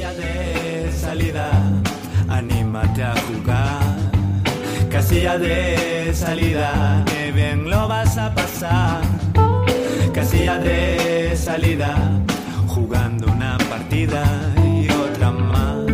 Casilla de salida, anímate a jugar. Casilla de salida, que bien lo vas a pasar. Casilla de salida, jugando una partida y otra más.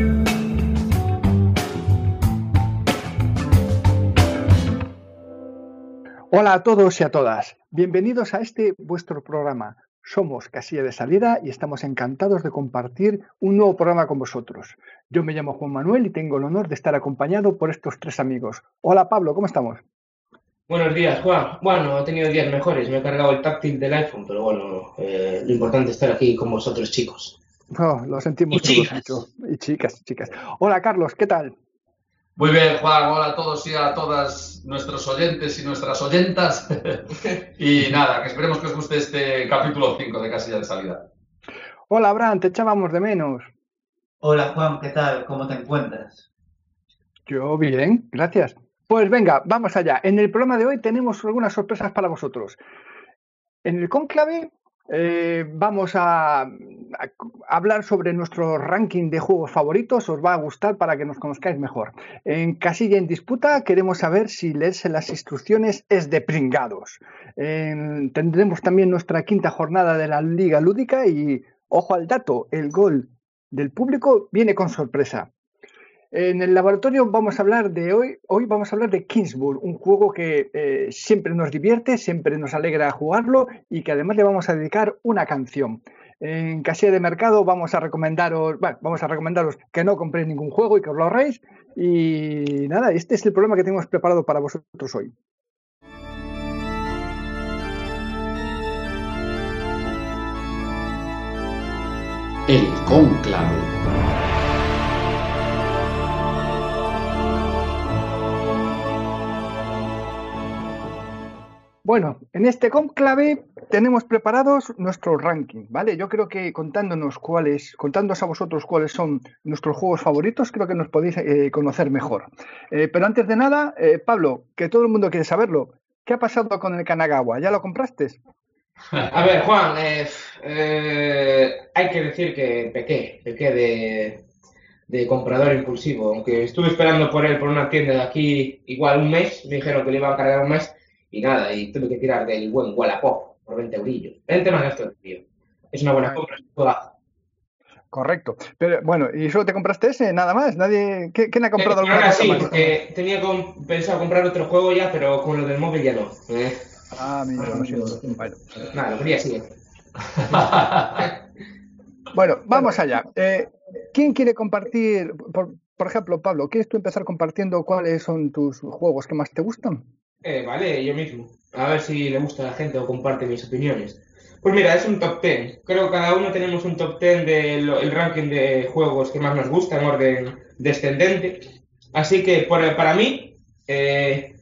Hola a todos y a todas. Bienvenidos a este vuestro programa. Somos Casilla de Salida y estamos encantados de compartir un nuevo programa con vosotros. Yo me llamo Juan Manuel y tengo el honor de estar acompañado por estos tres amigos. Hola Pablo, ¿cómo estamos? Buenos días, Juan. Bueno, he tenido días mejores. Me he cargado el táctil del iPhone, pero bueno, eh, lo importante es estar aquí con vosotros, chicos. Oh, lo sentimos Y todos chicas. mucho. Y chicas, chicas. Hola Carlos, ¿qué tal? Muy bien, Juan. Hola a todos y a todas nuestros oyentes y nuestras oyentas. y nada, que esperemos que os guste este capítulo 5 de Casilla de Salida. Hola Abraham, te echábamos de menos. Hola Juan, ¿qué tal? ¿Cómo te encuentras? Yo bien, gracias. Pues venga, vamos allá. En el programa de hoy tenemos algunas sorpresas para vosotros. En el conclave eh, vamos a, hablar sobre nuestro ranking de juegos favoritos. Os va a gustar para que nos conozcáis mejor. En Casilla en Disputa queremos saber si leerse las instrucciones es de pringados. En- tendremos también nuestra quinta jornada de la Liga Lúdica y, ojo al dato, el gol del público viene con sorpresa. En el laboratorio vamos a hablar de hoy, hoy vamos a hablar de Kingsburg, un juego que eh, siempre nos divierte, siempre nos alegra jugarlo y que además le vamos a dedicar una canción. En casilla de mercado vamos a recomendaros, vamos a recomendaros que no compréis ningún juego y que os lo ahorréis. Y nada, este es el programa que tenemos preparado para vosotros hoy. El conclave. Bueno, en este conclave tenemos preparados nuestro ranking, ¿vale? Yo creo que contándonos cuáles, contándoos a vosotros cuáles son nuestros juegos favoritos, creo que nos podéis eh, conocer mejor. Eh, pero antes de nada, eh, Pablo, que todo el mundo quiere saberlo, ¿qué ha pasado con el Kanagawa? ¿Ya lo compraste? A ver, Juan, eh, hay que decir que pequé, pequé de, de comprador impulsivo. Aunque estuve esperando por él por una tienda de aquí igual un mes, me dijeron que le iban a cargar un mes y nada, y tuve que tirar del buen Wallapop por 20 eurillos. 20 más gasto de envío. Es una buena compra, es un juegazo. Correcto. Pero bueno, ¿y solo te compraste ese? Nada más. ¿Nadie, ¿qué- ¿Quién ha comprado Eh, alguna ahora cosa sí, más? porque tenía com- pensado comprar otro juego ya, pero con lo del móvil ya no. Eh, Ah, mira, lo siento. Bueno. nada, lo quería así. Bueno, vamos allá. Eh, ¿Quién quiere compartir, por, por ejemplo, Pablo, ¿quieres tú empezar compartiendo cuáles son tus juegos que más te gustan? Eh, vale, yo mismo. A ver si le gusta a la gente o comparte mis opiniones. Pues mira, es un top 10. Creo que cada uno tenemos un top 10 del ranking de juegos que más nos gusta en orden descendente. Así que por- para mí, eh,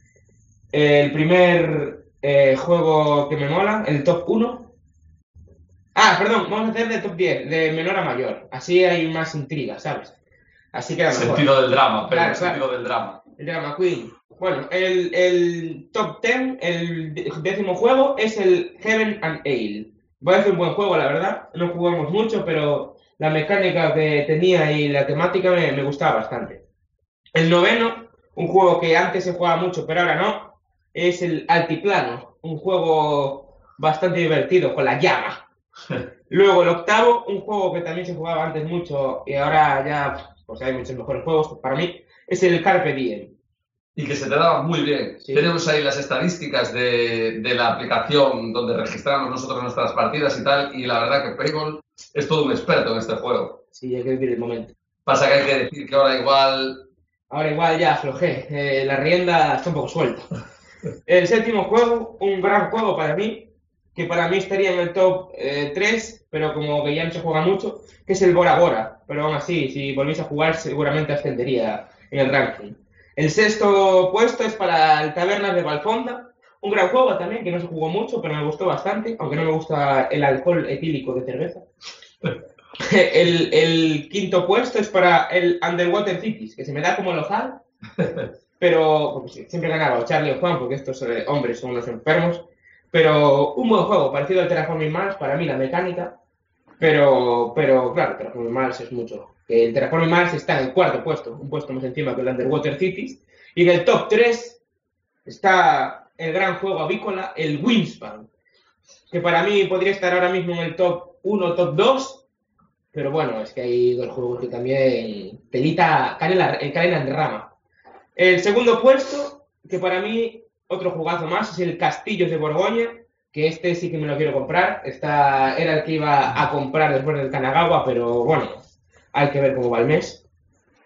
el primer eh, juego que me mola, el top 1. Ah, perdón, vamos a hacer de top 10, de menor a mayor. Así hay más intriga, ¿sabes? Así mejor. Sentido del drama, pero Claro, el sentido claro. del drama. El Drama Queen. Bueno, el, el top 10, el décimo juego, es el Heaven and Ale. Parece un buen juego, la verdad. No jugamos mucho, pero la mecánica que tenía y la temática me, me gustaba bastante. El noveno, un juego que antes se jugaba mucho, pero ahora no, es el Altiplano. Un juego bastante divertido, con la llama. Luego el octavo, un juego que también se jugaba antes mucho y ahora ya pues hay muchos mejores juegos para mí, es el Carpe Diem. Y que se te daba muy bien. Sí. Tenemos ahí las estadísticas de, de la aplicación donde registramos nosotros nuestras partidas y tal. Y la verdad que Payball es todo un experto en este juego. Sí, hay que vivir el momento. Pasa que hay que decir que ahora igual Ahora igual ya aflojé, eh, la rienda está un poco suelta. El séptimo juego, un gran juego para mí, que para mí estaría en el top eh, 3, pero como que ya no se juega mucho, que es el Bora Bora. Pero aún así, si volvéis a jugar, seguramente ascendería en el ranking. El sexto puesto es para el Tabernas de Valfonda, un gran juego también, que no se jugó mucho, pero me gustó bastante, aunque no me gusta el alcohol etílico de cerveza. El, el quinto puesto es para el Underwater Cities, que se me da como el ojal, pero siempre ganaba o Charlie o Juan, porque estos eh, hombres son unos enfermos. Pero un buen juego, parecido al Terraforming Mars, para mí la mecánica Pero, pero claro, Terraforming Mars es mucho. Que el Terraforming Mars está en el cuarto puesto, un puesto más encima que el Underwater Cities. Y en el top 3 está el gran juego avícola, el Wingspan. Que para mí podría estar ahora mismo en el top 1, top 2. Pero bueno, es que hay dos juegos que también telita, canela, eh, canela en rama. El segundo puesto, que para mí otro jugazo más, es el Castillos de Borgoña, que este sí que me lo quiero comprar. Esta era el que iba a comprar después del Kanagawa, pero bueno, hay que ver cómo va el mes.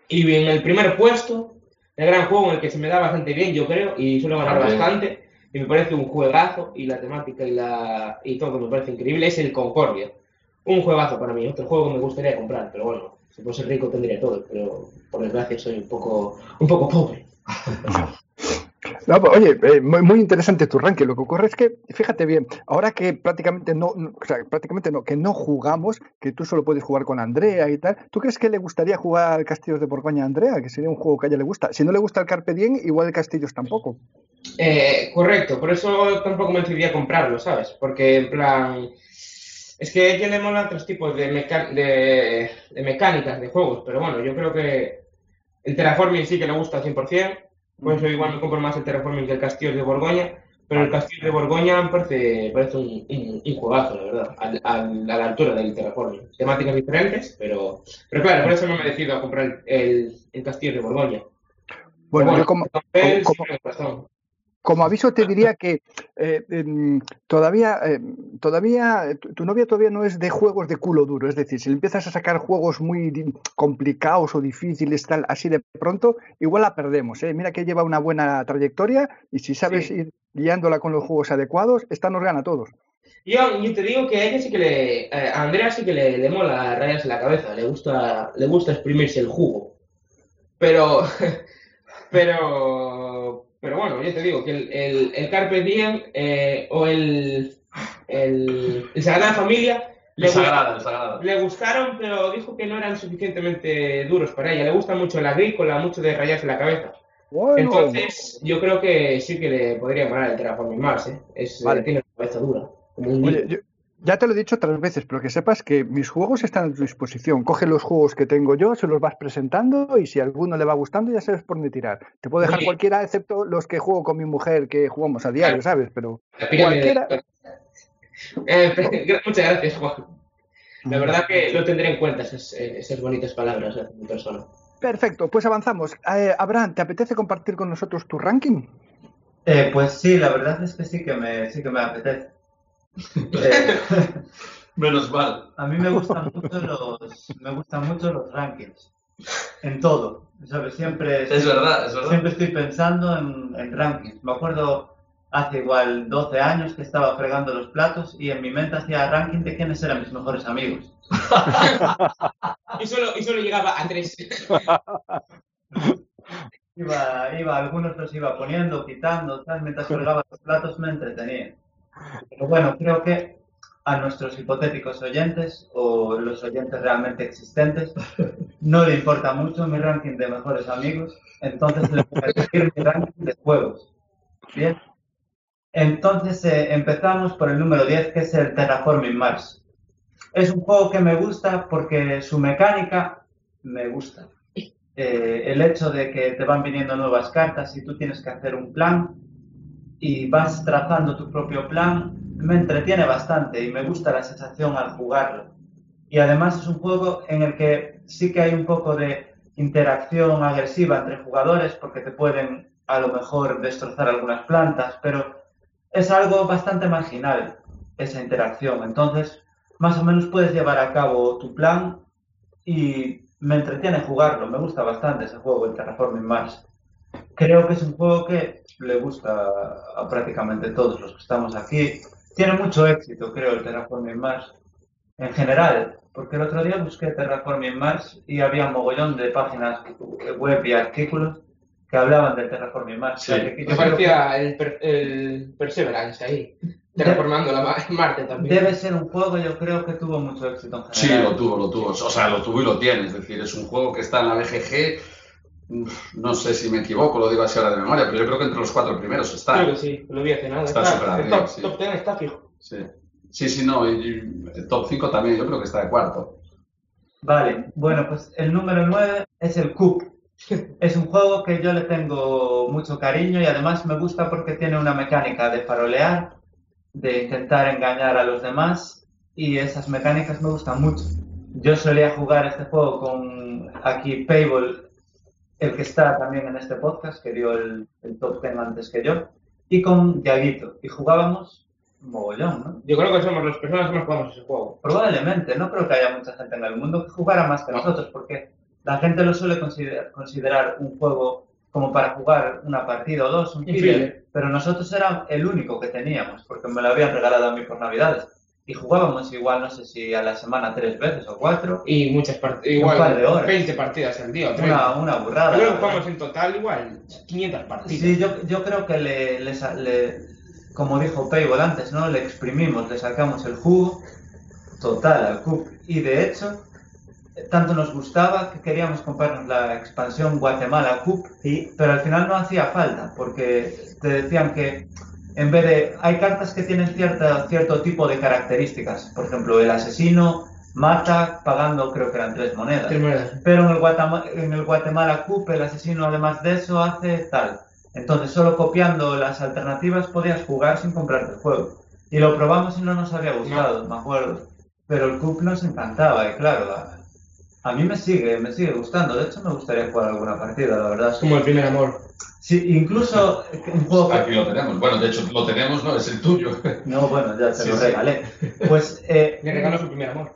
Y en el primer puesto, el gran juego en el que se me da bastante bien, yo creo, y suele ganar También. bastante, y me parece un juegazo, y la temática y, la, y todo me parece increíble, es el Concordia. Un juegazo para mí, otro juego que me gustaría comprar, pero bueno, si fuese rico tendría todo, pero por desgracia soy un poco, un poco pobre. No, pues, oye, eh, muy, interesante tu ranking. Lo que ocurre es que, fíjate bien, ahora que prácticamente no, o sea, prácticamente no, que no jugamos, que tú solo puedes jugar con Andrea y tal, ¿tú crees que le gustaría jugar Castillos de Borgoña a Andrea? Que sería un juego que a ella le gusta. Si no le gusta el Carpe Diem, igual el Castillos tampoco. Eh, correcto, por eso tampoco me decidí a comprarlo, ¿sabes? Porque en plan. Es que a ella le molan otros tipos de, de, de mecánicas de juegos, pero bueno, yo creo que el Terraforming sí que le gusta al 100%, por eso igual me compro más el Terraforming que el Castillo de Borgoña, pero el Castillo de Borgoña me parece, parece un, un, un juegazo, la verdad, al- al- a, la altura del Terraforming. Temáticas diferentes, pero, pero claro, por eso no me decido a comprar el, el, el Castillo de Borgoña. Bueno, Pero yo como, como- razón. Como aviso te diría que eh, em, todavía, em, todavía tu, tu novia todavía no es de juegos de culo duro. Es decir, si le empiezas a sacar juegos muy complicados o difíciles, tal, así de pronto, igual la perdemos. ¿eh? Mira que lleva una buena trayectoria y si sabes Sí. ir guiándola con los juegos adecuados, esta nos gana a todos. Yo, yo te digo que a ella sí que le. eh, a Andrea sí que le, le mola rayarse la cabeza, le gusta, le gusta exprimirse el jugo. Pero. Pero. Pero bueno, yo te digo que el, el, el Carpe Diem eh, o el. El, el Sagrada Familia le, sagrado. le gustaron, pero dijo que no eran suficientemente duros para ella. Le gusta mucho el agrícola, mucho de rayarse la cabeza. Bueno, Entonces, yo creo que sí que le podría molar el Terraforming Mars, ¿eh? Es, Vale. tiene la cabeza dura. Como un Oye, yo- ya te lo he dicho otras veces, pero que sepas que mis juegos están a tu disposición. Coge los juegos que tengo yo, se los vas presentando y si a alguno le va gustando ya sabes por dónde tirar. Te puedo dejar cualquiera excepto los que juego con mi mujer que jugamos a diario, ¿sabes? Pero cualquiera- Eh, muchas gracias, Juan. La verdad que lo tendré en cuenta, esas, eh, esas bonitas palabras de mi persona. Perfecto, pues avanzamos. Eh, Abraham, ¿te apetece compartir con nosotros tu ranking? Eh, pues sí, la verdad es que sí que me, sí que me apetece. Eh, Menos mal. a mí me gustan mucho los, me gustan mucho los rankings. En todo. ¿sabes? Siempre, Es verdad, es verdad. siempre estoy pensando en, en rankings. Me acuerdo hace igual 12 años que estaba fregando los platos y en mi mente hacía ranking de quiénes eran mis mejores amigos. Y solo, y solo llegaba a tres. Iba, iba, algunos los iba poniendo, quitando, tal, mientras fregaba los platos me entretenía. Pero bueno, creo que a nuestros hipotéticos oyentes o los oyentes realmente existentes no le importa mucho mi ranking de mejores amigos, entonces les voy a decir mi ranking de juegos. Bien. Entonces eh, empezamos por el número 10, que es el Terraforming Mars. Es un juego que me gusta porque su mecánica me gusta. Eh, el hecho de que te van viniendo nuevas cartas y tú tienes que hacer un plan y vas trazando tu propio plan, me entretiene bastante y me gusta la sensación al jugarlo. Y además es un juego en el que sí que hay un poco de interacción agresiva entre jugadores porque te pueden a lo mejor destrozar algunas plantas, pero es algo bastante marginal esa interacción. Entonces, más o menos puedes llevar a cabo tu plan y me entretiene jugarlo. Me gusta bastante ese juego, el Terraforming Mars. Creo que es un juego que le gusta a prácticamente todos los que estamos aquí. Tiene mucho éxito, creo, el Terraforming Mars. En general, porque el otro día busqué Terraforming Mars y había un mogollón de páginas web y artículos que hablaban del Terraforming Mars. Sí. O sea, que Me que parecía el, per- el Perseverance ahí, terraformando la Ma- Marte también. Debe ser un juego, yo creo que tuvo mucho éxito en Sí, general. lo tuvo, lo tuvo. O sea, lo tuvo y lo tiene. Es decir, es un juego que está en la BGG. Uf, No sé si me equivoco, lo digo así ahora de memoria, pero yo creo que entre los cuatro primeros está. Creo que sí, lo vi hace nada. Está Está, súper el arriba, top, sí. top 10 está fijo. Sí. Sí, sí, no, y, y el top 5 también, yo creo que está de cuarto. Vale, bueno, pues el número 9 es el Coop. Es un juego que yo le tengo mucho cariño y además me gusta porque tiene una mecánica de farolear, de intentar engañar a los demás y esas mecánicas me gustan mucho. Yo solía jugar este juego con aquí Payball, el que está también en este podcast, que dio el, el top 10 antes que yo, y con Yaguito. Y jugábamos mogollón, ¿no? Yo creo que somos las personas que más jugamos ese juego. Probablemente, no creo que haya mucha gente en el mundo que jugara más que nosotros, porque la gente lo suele considerar, considerar un juego como para jugar una partida o dos, un filler. pero nosotros era el único que teníamos, porque me lo habían regalado a mí por Navidades. Y jugábamos igual, no sé si a la semana tres veces o cuatro, Y muchas partidas, par de igual horas. 20 partidas al día. o 30. una, una burrada. Yo creo que jugamos en total igual 500 partidas. Sí, yo, yo creo que le, le le- como dijo Payball antes, ¿no? Le exprimimos, le sacamos el jugo total al Cup. Y de hecho, tanto nos gustaba que queríamos comprarnos la expansión Guatemala Cup, y, pero al final no hacía falta, porque te decían que en vez de... Hay cartas que tienen cierta, cierto tipo de características. Por ejemplo, el asesino mata pagando, creo que eran tres monedas. Tres monedas. Pero en el, Guatama- en el Guatemala Cup, el asesino además de eso hace tal. Entonces, solo copiando las alternativas podías jugar sin comprarte el juego. Y lo probamos y no nos había gustado, me acuerdo. Pero el Cup nos encantaba, y claro, a, a mí me sigue, me sigue gustando. De hecho, me gustaría jugar alguna partida, la verdad. Es como el primer amor. Sí, incluso un juego que- Aquí lo tenemos. Bueno, de hecho, lo tenemos, ¿no? Es el tuyo. No, bueno, ya te Sí, lo sí. regalé. Pues eh, Le regaló su primer amor.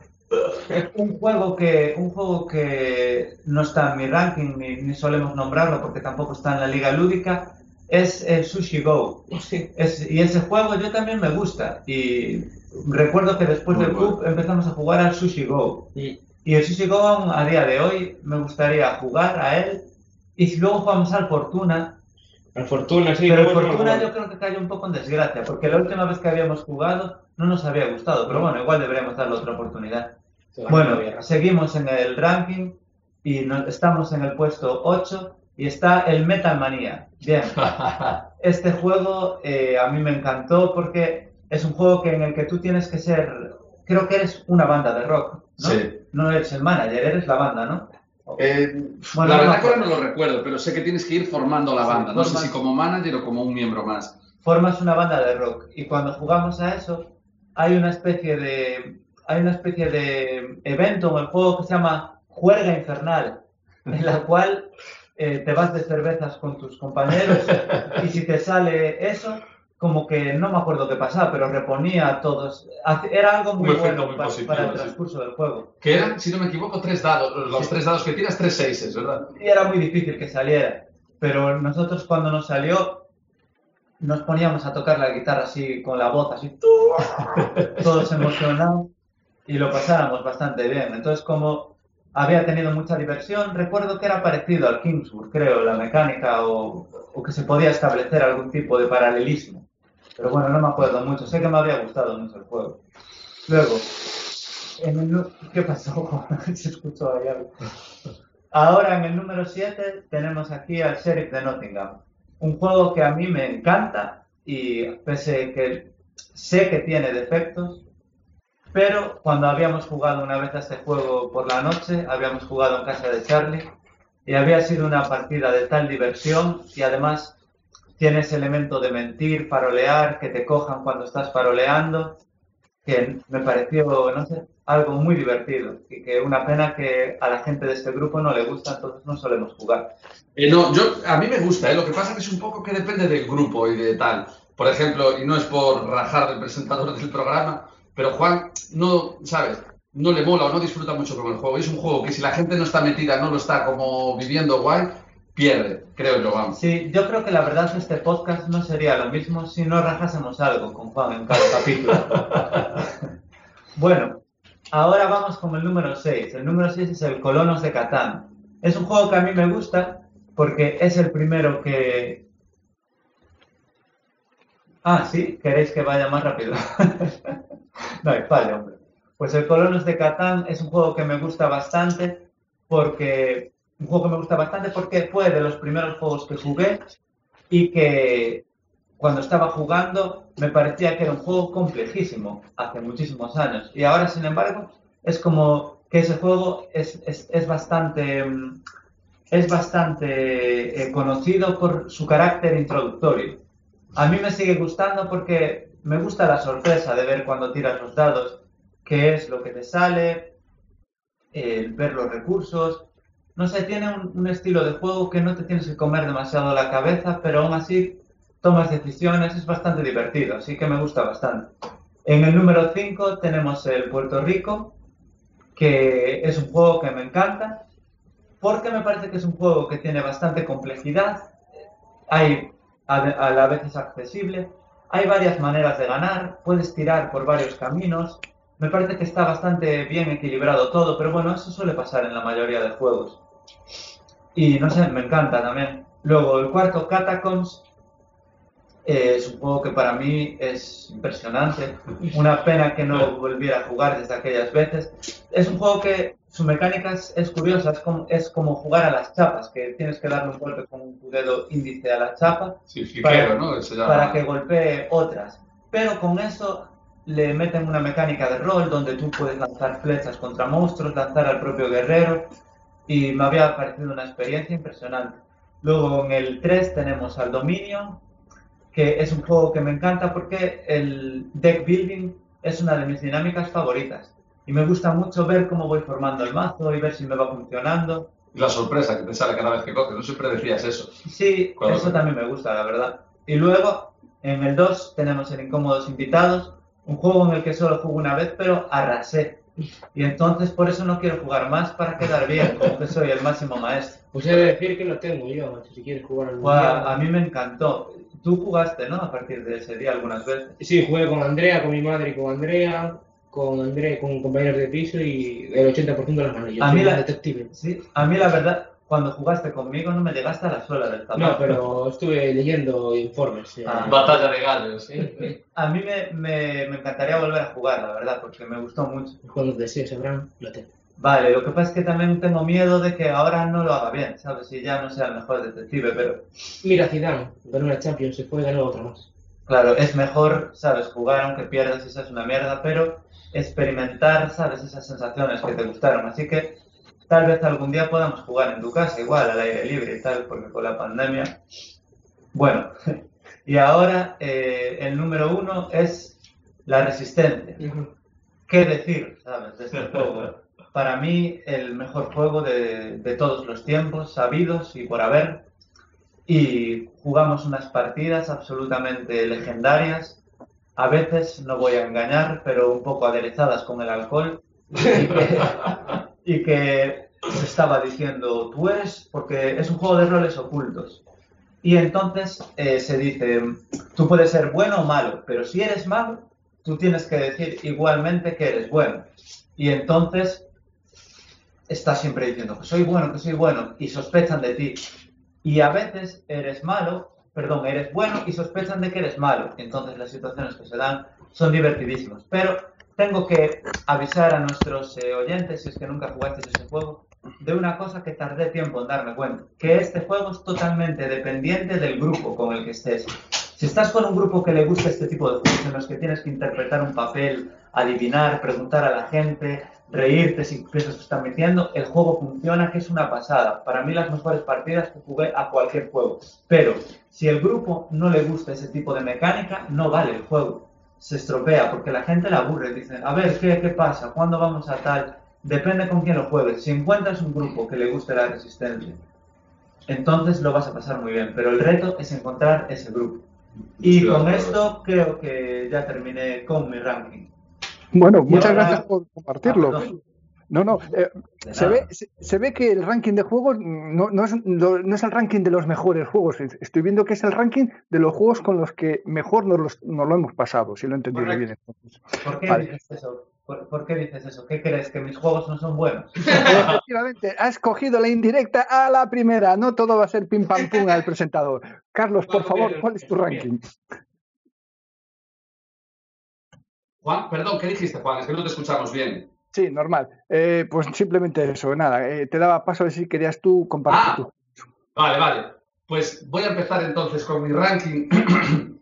un juego que un juego que no está en mi ranking ni, ni solemos nombrarlo porque tampoco está en la liga lúdica es el Sushi Go. Sí. Es- y ese juego yo también me gusta y recuerdo que después Muy del bueno. club empezamos a jugar al Sushi Go Y y el Sushi Go a día de hoy me gustaría jugar a él y si luego jugamos al Fortuna al Fortuna, sí. pero me Fortuna yo creo que cayó un poco en desgracia porque la última vez que habíamos jugado no nos había gustado pero bueno igual deberíamos darle otra oportunidad bueno, seguimos en el ranking y no- estamos en el puesto 8 y está el Metal Manía. Bien, este juego eh, a mí me encantó porque es un juego que en el que tú tienes que ser, creo que eres una banda de rock, ¿no? Sí. No eres el manager, eres la banda, ¿no? Eh, Bueno, la no verdad me que ahora no lo recuerdo, pero sé que tienes que ir formando la banda. No sé si como manager o como un miembro más. Formas una banda de rock y cuando jugamos a eso hay una especie de hay una especie de evento en el juego que se llama Juerga Infernal, en la cual eh, te vas de cervezas con tus compañeros y si te sale eso, como que no me acuerdo qué pasaba, pero reponía a todos. Era algo muy bueno muy pa- positivo, para el sí. transcurso del juego. Que eran, si no me equivoco, tres dados. Los Sí. tres dados que tiras, tres seises, ¿verdad? Y era muy difícil que saliera. Pero nosotros cuando nos salió, nos poníamos a tocar la guitarra así, con la voz así, todos emocionados, y lo pasábamos bastante bien. Entonces, como había tenido mucha diversión, recuerdo que era parecido al Kingsburg, creo, la mecánica, o, o que se podía establecer algún tipo de paralelismo. Pero bueno, no me acuerdo mucho, sé que me había gustado mucho el juego. Luego, en el ¿qué pasó? Ahora en el número 7 tenemos aquí al Sheriff de Nottingham. Un juego que a mí me encanta y pese que sé que tiene defectos, pero cuando habíamos jugado una vez a este juego por la noche, habíamos jugado en casa de Charlie y había sido una partida de tal diversión y además tiene ese elemento de mentir, farolear, que te cojan cuando estás faroleando, que me pareció, no sé, algo muy divertido y que una pena que a la gente de este grupo no le gusta, entonces no solemos jugar. Eh, no, yo, a mí me gusta, ¿eh? lo que pasa que es un poco que depende del grupo y de tal. Por ejemplo, y no es por rajar del presentador del programa, pero Juan no, ¿sabes? No le mola o no disfruta mucho con el juego. Es un juego que si la gente no está metida, no lo está como viviendo guay, pierde, creo yo, vamos. Sí, yo creo que la verdad este podcast no sería lo mismo si no rajásemos algo con Juan en cada capítulo. bueno, ahora vamos con el número 6. El número 6 es el Colonos de Catán. Es un juego que a mí me gusta porque es el primero que... Ah, sí, queréis que vaya más rápido. no hay fallo, hombre. Pues el Colonos de Catán es un juego que me gusta bastante porque un juego que me gusta bastante porque fue de los primeros juegos que jugué y que cuando estaba jugando me parecía que era un juego complejísimo hace muchísimos años. Y ahora, sin embargo, es como que ese juego es, es, es bastante, mm, es bastante eh, conocido por su carácter introductorio. A mí me sigue gustando porque me gusta la sorpresa de ver cuando tiras los dados qué es lo que te sale, el ver los recursos. No sé, tiene un, estilo de juego que no te tienes que comer demasiado la cabeza, pero aún así tomas decisiones, es bastante divertido, así que me gusta bastante. En el número 5 tenemos el Puerto Rico, que es un juego que me encanta, porque me parece que es un juego que tiene bastante complejidad, hay a, a la vez es accesible, hay varias maneras de ganar, puedes tirar por varios caminos, me parece que está bastante bien equilibrado todo, pero bueno, eso suele pasar en la mayoría de juegos. Y no sé, me encanta también. Luego, el cuarto, Catacombs, eh, es un juego que para mí es impresionante. Una pena que no volviera a jugar desde aquellas veces. Es un juego que su mecánica es, es curiosa, es como, es como jugar a las chapas, que tienes que darle un golpe con tu dedo índice a la chapa Sí, Para- ¿no? Llama. para que golpee otras. Pero con eso le meten una mecánica de rol donde tú puedes lanzar flechas contra monstruos, lanzar al propio guerrero y me había parecido una experiencia impresionante. Luego en el 3 tenemos al Dominion, que es un juego que me encanta porque el deck building es una de mis dinámicas favoritas. Y me gusta mucho ver cómo voy formando el mazo y ver si me va funcionando. Y la sorpresa que te sale cada vez que coges. No siempre decías eso. Sí, eso también me gusta, la verdad. Y luego, en el 2 tenemos el Incómodos Invitados, un juego en el que solo jugué una vez, pero arrasé. Y entonces por eso no quiero jugar más para quedar bien, como que soy el máximo maestro. Pues he de decir que lo tengo yo, macho, si quieres jugar al Guau, mundial. a mí me encantó. Tú jugaste, ¿no? A partir de ese día algunas veces. Sí, jugué con Andrea, con mi madre y con Andrea, con Andrea, con compañeros de piso y el 80% de las manos. Yo A soy mí la- detective. Sí, a mí la verdad, cuando jugaste conmigo no me llegaste a la suela del zapato. No, pero estuve leyendo informes. eh. Ah. Batalla de gallos. Eh, A mí me, me- me encantaría volver a jugar, la verdad, porque me gustó mucho. Cuando desees, Abraham, lo tengo. Vale, lo que pasa es que también tengo miedo de que ahora no lo haga bien, ¿sabes? Y ya no sea el mejor detective, pero Mira, Zidane, ganó una Champions, se fue y ganó otra más. claro, es mejor, ¿sabes? Jugar aunque pierdas y seas una mierda, pero experimentar, ¿sabes? Esas sensaciones que te gustaron. Así que tal vez algún día podamos jugar en tu casa, igual, al aire libre y tal, porque con la pandemia. Bueno, y ahora eh, el número uno es la resistencia. ¿Qué decir, sabes, de este juego? Para mí, el mejor juego de, de todos los tiempos, sabidos y por haber. Y jugamos unas partidas absolutamente legendarias. A veces, no voy a engañar, pero un poco aderezadas con el alcohol. Y que, y que se estaba diciendo, tú eres, porque es un juego de roles ocultos. Y entonces eh, se dice, tú puedes ser bueno o malo, pero si eres malo, tú tienes que decir igualmente que eres bueno. Y entonces estás siempre diciendo que soy bueno, que soy bueno, y sospechan de ti. Y a veces eres malo, perdón, eres bueno y sospechan de que eres malo. Entonces las situaciones que se dan son divertidísimas. Pero tengo que avisar a nuestros eh, oyentes, si es que nunca jugaste ese juego, de una cosa que tardé tiempo en darme cuenta, que este juego es totalmente dependiente del grupo con el que estés. Si estás con un grupo que le gusta este tipo de juegos en los que tienes que interpretar un papel, adivinar, preguntar a la gente, reírte si piensas que están mintiendo, el juego funciona, que es una pasada. Para mí las mejores partidas que jugué a cualquier juego. Pero si el grupo no le gusta ese tipo de mecánica, no vale el juego. Se estropea porque la gente la aburre. Dicen, a ver, ¿qué, qué pasa? ¿Cuándo vamos a tal? Depende con quién lo juegues. Si encuentras un grupo que le guste la resistencia, entonces lo vas a pasar muy bien. Pero el reto es encontrar ese grupo. Y Sí, con esto creo que ya terminé con mi ranking. Bueno, Y muchas ahora- gracias por compartirlo. Ah. No, no, eh, se, ve, se, se ve que el ranking de juegos no, no es, lo- no es el ranking de los mejores juegos. Es- Estoy viendo que es el ranking de los juegos con los que mejor nos, los- nos lo hemos pasado, si lo he entendido bien. entonces. ¿Por qué Vale. dices eso? ¿Por, por qué dices eso? ¿Qué crees? ¿Que mis juegos no son buenos? Efectivamente, has cogido la indirecta a la primera. No todo va a ser pim pam pum al presentador. Carlos, por favor, ¿cuál es tu ranking? Juan, perdón, ¿qué dijiste, Juan? Es que no te escuchamos bien. Sí, normal. Eh, pues simplemente eso, nada. eh, te daba paso a ver si querías tú compartir Ah. tu. Vale, vale. Pues voy a empezar entonces con mi ranking.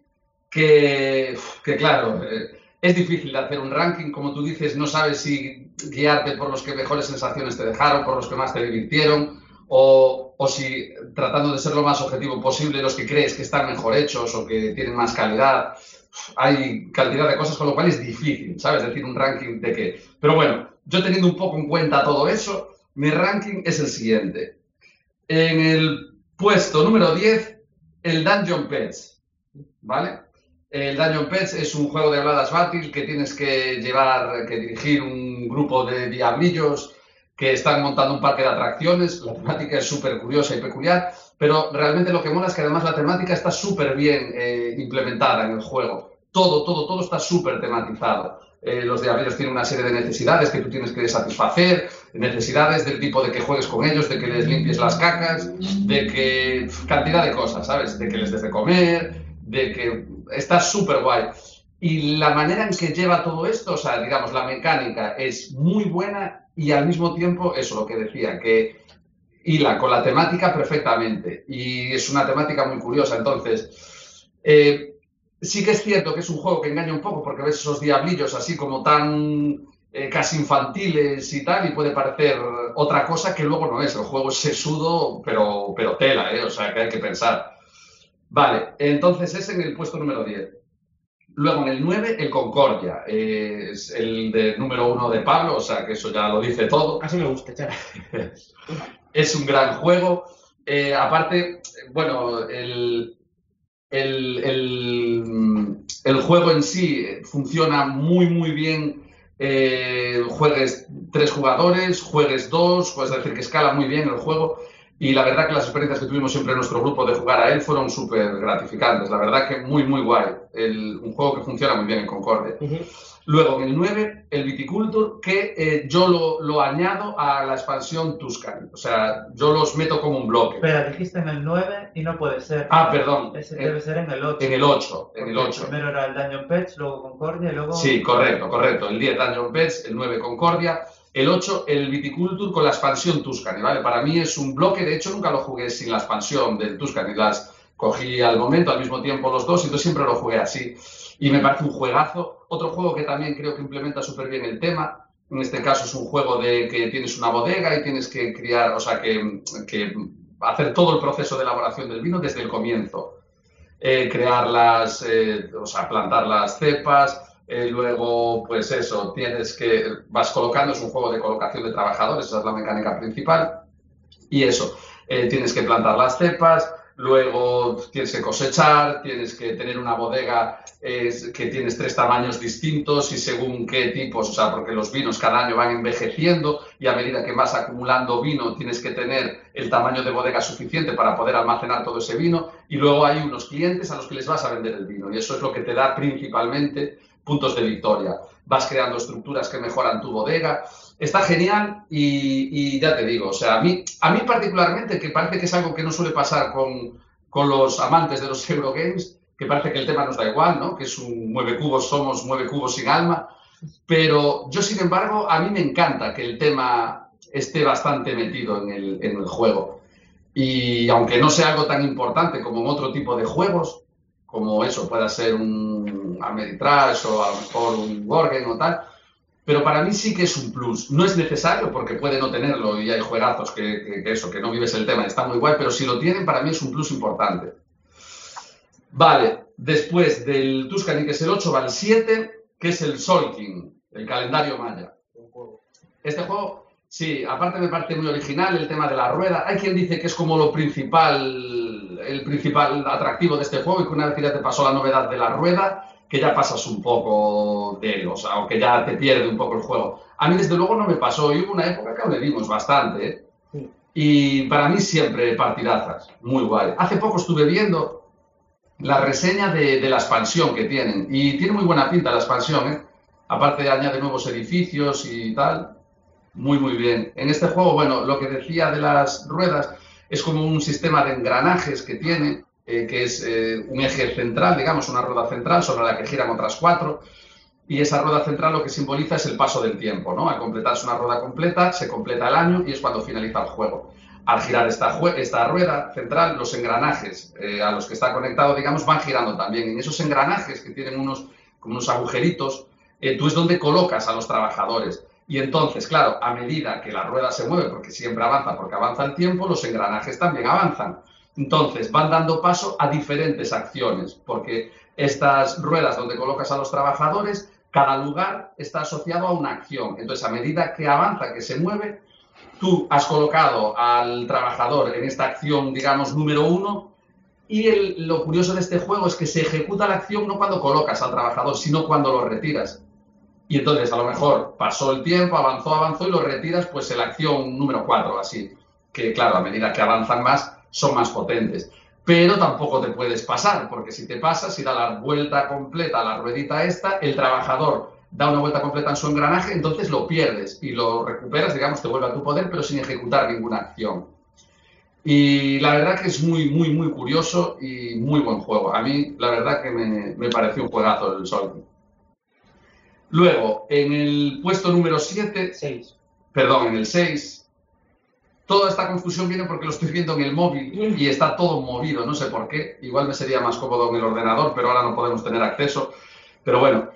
que, que claro, eh, es difícil de hacer un ranking, como tú dices, no sabes si guiarte por los que mejores sensaciones te dejaron, por los que más te divirtieron, o, o si tratando de ser lo más objetivo posible, los que crees que están mejor hechos o que tienen más calidad. Hay cantidad de cosas, con lo cual es difícil, ¿sabes? Decir un ranking de qué. Pero bueno, yo teniendo un poco en cuenta todo eso, mi ranking es el siguiente. En el puesto número 10, el Dungeon Pets, ¿vale? El Dungeon Pets es un juego de habladas bátil que tienes que llevar, que dirigir un grupo de diablillos que están montando un parque de atracciones. La temática es súper curiosa y peculiar, pero realmente lo que mola es que además la temática está súper bien eh, implementada en el juego. Todo, todo, todo está súper tematizado. Eh, los diablos tienen una serie de necesidades que tú tienes que satisfacer, necesidades del tipo de que juegues con ellos, de que les limpies las cacas, de que cantidad de cosas, ¿sabes? De que les des de comer, de que está súper guay. Y la manera en que lleva todo esto, o sea, digamos, la mecánica es muy buena y al mismo tiempo, eso lo que decía, que hila con la temática perfectamente. Y es una temática muy curiosa. Entonces, eh, sí que es cierto que es un juego que engaña un poco porque ves esos diablillos así como tan eh, casi infantiles y tal, y puede parecer otra cosa que luego no es. El juego es sesudo, pero, pero tela, ¿eh? o sea que hay que pensar. Vale, entonces es en el puesto número 10. Luego en el 9, el Concordia. eh, es el de número 1 de Pablo, o sea que eso ya lo dice todo. Así me gusta, chaval. es un gran juego. Eh, aparte, bueno, el, el, el- el juego en sí funciona muy, muy bien. Eh, juegues tres jugadores, juegues dos, pues decir que escala muy bien el juego. Y la verdad que las experiencias que tuvimos siempre en nuestro grupo de jugar a él fueron súper gratificantes. La verdad que muy, muy guay. El- un juego que funciona muy bien en Concordia. Luego, en el 9, el Viticulture, que eh, yo lo, lo añado a la expansión Tuscany. O sea, yo los meto como un bloque. Espera, dijiste en el 9 y no puede ser. Ah, perdón. Ese En, debe ser en el 8. en el 8. En el Porque 8. Primero era el Dungeon Pets, luego Concordia y luego. Sí, correcto, correcto. El 10 Dungeon Pets, el 9 Concordia, el 8 el Viticulture con la expansión Tuscany, ¿vale? Para mí es un bloque, de hecho nunca lo jugué sin la expansión del Tuscany, las cogí al momento, al mismo tiempo los dos, y entonces siempre lo jugué así. Y me parece un juegazo. Otro juego que también creo que implementa súper bien el tema, en este caso es un juego de que tienes una bodega y tienes que criar, o sea, que, que hacer todo el proceso de elaboración del vino desde el comienzo. Eh, crear las, eh, o sea, plantar las cepas, eh, luego, pues eso, tienes que, vas colocando, es un juego de colocación de trabajadores, esa es la mecánica principal. Y eso, eh, tienes que plantar las cepas, luego tienes que cosechar, tienes que tener una bodega eh, que tienes tres tamaños distintos y según qué tipos, o sea, porque los vinos cada año van envejeciendo y a medida que vas acumulando vino tienes que tener el tamaño de bodega suficiente para poder almacenar todo ese vino y luego hay unos clientes a los que les vas a vender el vino y eso es lo que te da principalmente puntos de victoria. Vas creando estructuras que mejoran tu bodega. Está genial y, y ya te digo, o sea, a mí, a mí particularmente, que parece que es algo que no suele pasar con, con los amantes de los Eurogames, que parece que el tema nos da igual, ¿no? Que es un mueve cubos, somos mueve cubos sin alma. Pero yo, sin embargo, a mí me encanta que el tema esté bastante metido en el, en el juego. Y aunque no sea algo tan importante como en otro tipo de juegos, como eso pueda ser un Ameritrash o a lo mejor un Worgen o tal, pero para mí sí que es un plus. No es necesario porque puede no tenerlo y hay juegazos que, que- que eso, que no vives el tema está muy guay, pero si lo tienen, para mí es un plus importante. Vale, después del Tuscany, que es el 8, va el 7, que es el Solking, el calendario maya. Este juego, sí, aparte me parece muy original el tema de la rueda. Hay quien dice que es como lo principal, el principal atractivo de este juego y que una vez que ya te pasó la novedad de la rueda, que ya pasas un poco de él, o sea, o que ya te pierde un poco el juego. A mí desde luego no me pasó y hubo una época que dimos bastante, ¿eh? Y para mí siempre partidazas, muy guay. Hace poco estuve viendo la reseña de, de la expansión que tienen y tiene muy buena pinta la expansión, ¿eh? Aparte añade nuevos edificios y tal. Muy, muy bien. En este juego, bueno, lo que decía de las ruedas es como un sistema de engranajes que tiene, eh, que es eh, un eje central, digamos, una rueda central sobre la que giran otras cuatro. Y esa rueda central lo que simboliza es el paso del tiempo, ¿no? Al completarse una rueda completa, se completa el año y es cuando finaliza el juego. Al girar esta, rueda central, los engranajes eh, a los que está conectado, digamos, van girando también. En esos engranajes que tienen unos, como unos agujeritos, tú es donde colocas a los trabajadores. Y entonces, claro, a medida que la rueda se mueve, porque siempre avanza, porque avanza el tiempo, los engranajes también avanzan. Entonces, van dando paso a diferentes acciones, porque estas ruedas donde colocas a los trabajadores, cada lugar está asociado a una acción. Entonces, a medida que avanza, que se mueve, tú has colocado al trabajador en esta acción, digamos, número uno, y lo curioso de este juego es que se ejecuta la acción no cuando colocas al trabajador, sino cuando lo retiras. Y entonces, a lo mejor pasó el tiempo, avanzó, avanzó y lo retiras, pues en la acción número cuatro, así. Que claro, a medida que avanzan más, son más potentes. Pero tampoco te puedes pasar, porque si te pasas, si da la vuelta completa a la ruedita esta, el trabajador da una vuelta completa en su engranaje, entonces lo pierdes y lo recuperas, digamos, te vuelve a tu poder, pero sin ejecutar ninguna acción. Y la verdad que es muy, muy, muy curioso y muy buen juego. A mí, la verdad que me, me pareció un juegazo el Sol. Luego, en el puesto número 7, perdón, en el 6, Toda esta confusión viene porque lo estoy viendo en el móvil y está todo movido, no sé por qué. Igual me sería más cómodo en el ordenador, pero ahora no podemos tener acceso. Pero bueno,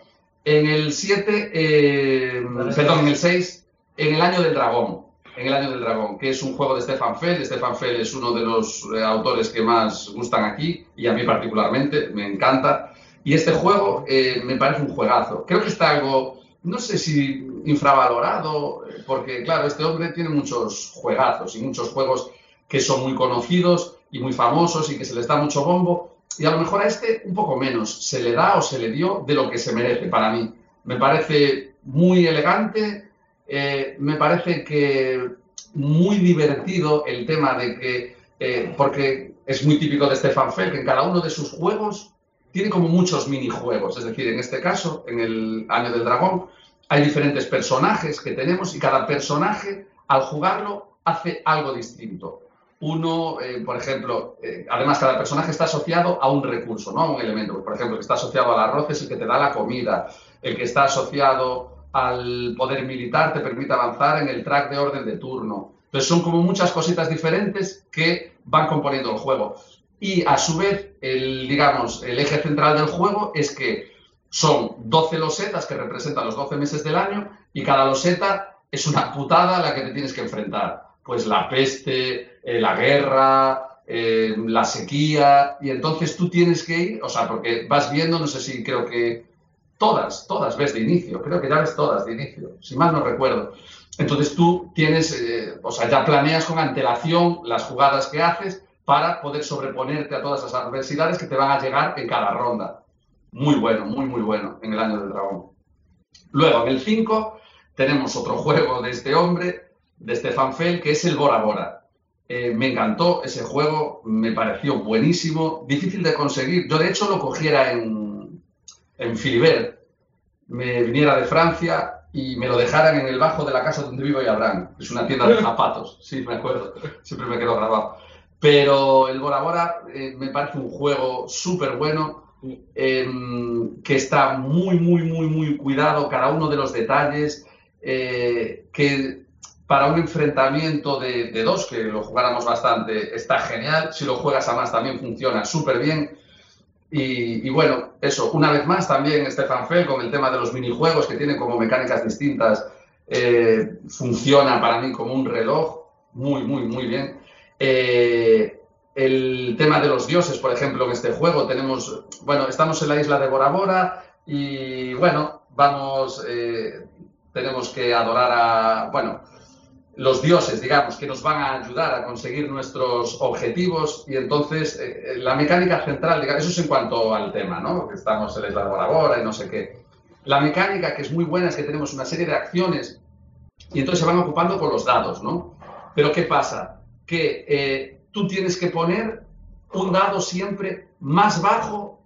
en el 7, eh, perdón, en el 6, en el año del dragón. En el año del dragón, que es un juego de Stefan Fell. Stefan Fell es uno de los eh, autores que más gustan aquí y a mí particularmente, me encanta. Y este juego eh, me parece un juegazo. Creo que está algo no sé si infravalorado, porque claro, este hombre tiene muchos juegazos y muchos juegos que son muy conocidos y muy famosos y que se les da mucho bombo, y a lo mejor a este un poco menos, se le da o se le dio de lo que se merece para mí. Me parece muy elegante, eh, me parece que muy divertido el tema de que, eh, porque es muy típico de Stefan Fell, que en cada uno de sus juegos tiene como muchos minijuegos. Es decir, en este caso, en el Año del Dragón, hay diferentes personajes que tenemos y cada personaje, al jugarlo, hace algo distinto. Uno, eh, por ejemplo, eh, además cada personaje está asociado a un recurso, ¿no? a un elemento. Por ejemplo, el que está asociado al arroz es el que te da la comida. El que está asociado al poder militar te permite avanzar en el track de orden de turno. Entonces son como muchas cositas diferentes que van componiendo el juego. Y a su vez, el, digamos, el eje central del juego es que son 12 losetas que representan los 12 meses del año y cada loseta es una putada a la que te tienes que enfrentar. Pues la peste, eh, la guerra, eh, la sequía, y entonces tú tienes que ir, o sea, porque vas viendo, no sé si creo que todas, todas ves de inicio, creo que ya ves todas de inicio, si mal no recuerdo. Entonces tú tienes, eh, o sea, ya planeas con antelación las jugadas que haces para poder sobreponerte a todas esas adversidades que te van a llegar en cada ronda. Muy bueno, muy, muy bueno en el año del dragón. Luego, en el 5, tenemos otro juego de este hombre, de Stefan Fell, que es el Bora Bora. Eh, me encantó ese juego, me pareció buenísimo, difícil de conseguir. Yo, de hecho, lo cogiera en, en Filibert, me viniera de Francia y me lo dejaran en el bajo de la casa donde vivo y Abraham. Es una tienda de zapatos, sí, me acuerdo, siempre me quedo grabado. Pero el Bora Bora eh, me parece un juego súper bueno, em, que está muy, muy, muy, muy cuidado, cada uno de los detalles, eh, que para un enfrentamiento de, dos, que lo jugáramos bastante, está genial. Si lo juegas a más también funciona súper bien. Y, bueno, eso, una vez más también Stefan Fell con el tema de los minijuegos que tienen como mecánicas distintas, eh, funciona para mí como un reloj, muy, muy, muy bien. Eh, el tema de los dioses, por ejemplo, en este juego tenemos, bueno, estamos en la isla de Bora Bora y bueno, vamos, eh, tenemos que adorar a, bueno, los dioses, digamos, que nos van a ayudar a conseguir nuestros objetivos y entonces eh, la mecánica central, digamos, eso es en cuanto al tema, ¿no? Que estamos en la isla de Bora Bora y no sé qué. La mecánica que es muy buena es que tenemos una serie de acciones y entonces se van ocupando con los dados, ¿no? Pero ¿qué pasa? Que eh, tú tienes que poner un dado siempre más bajo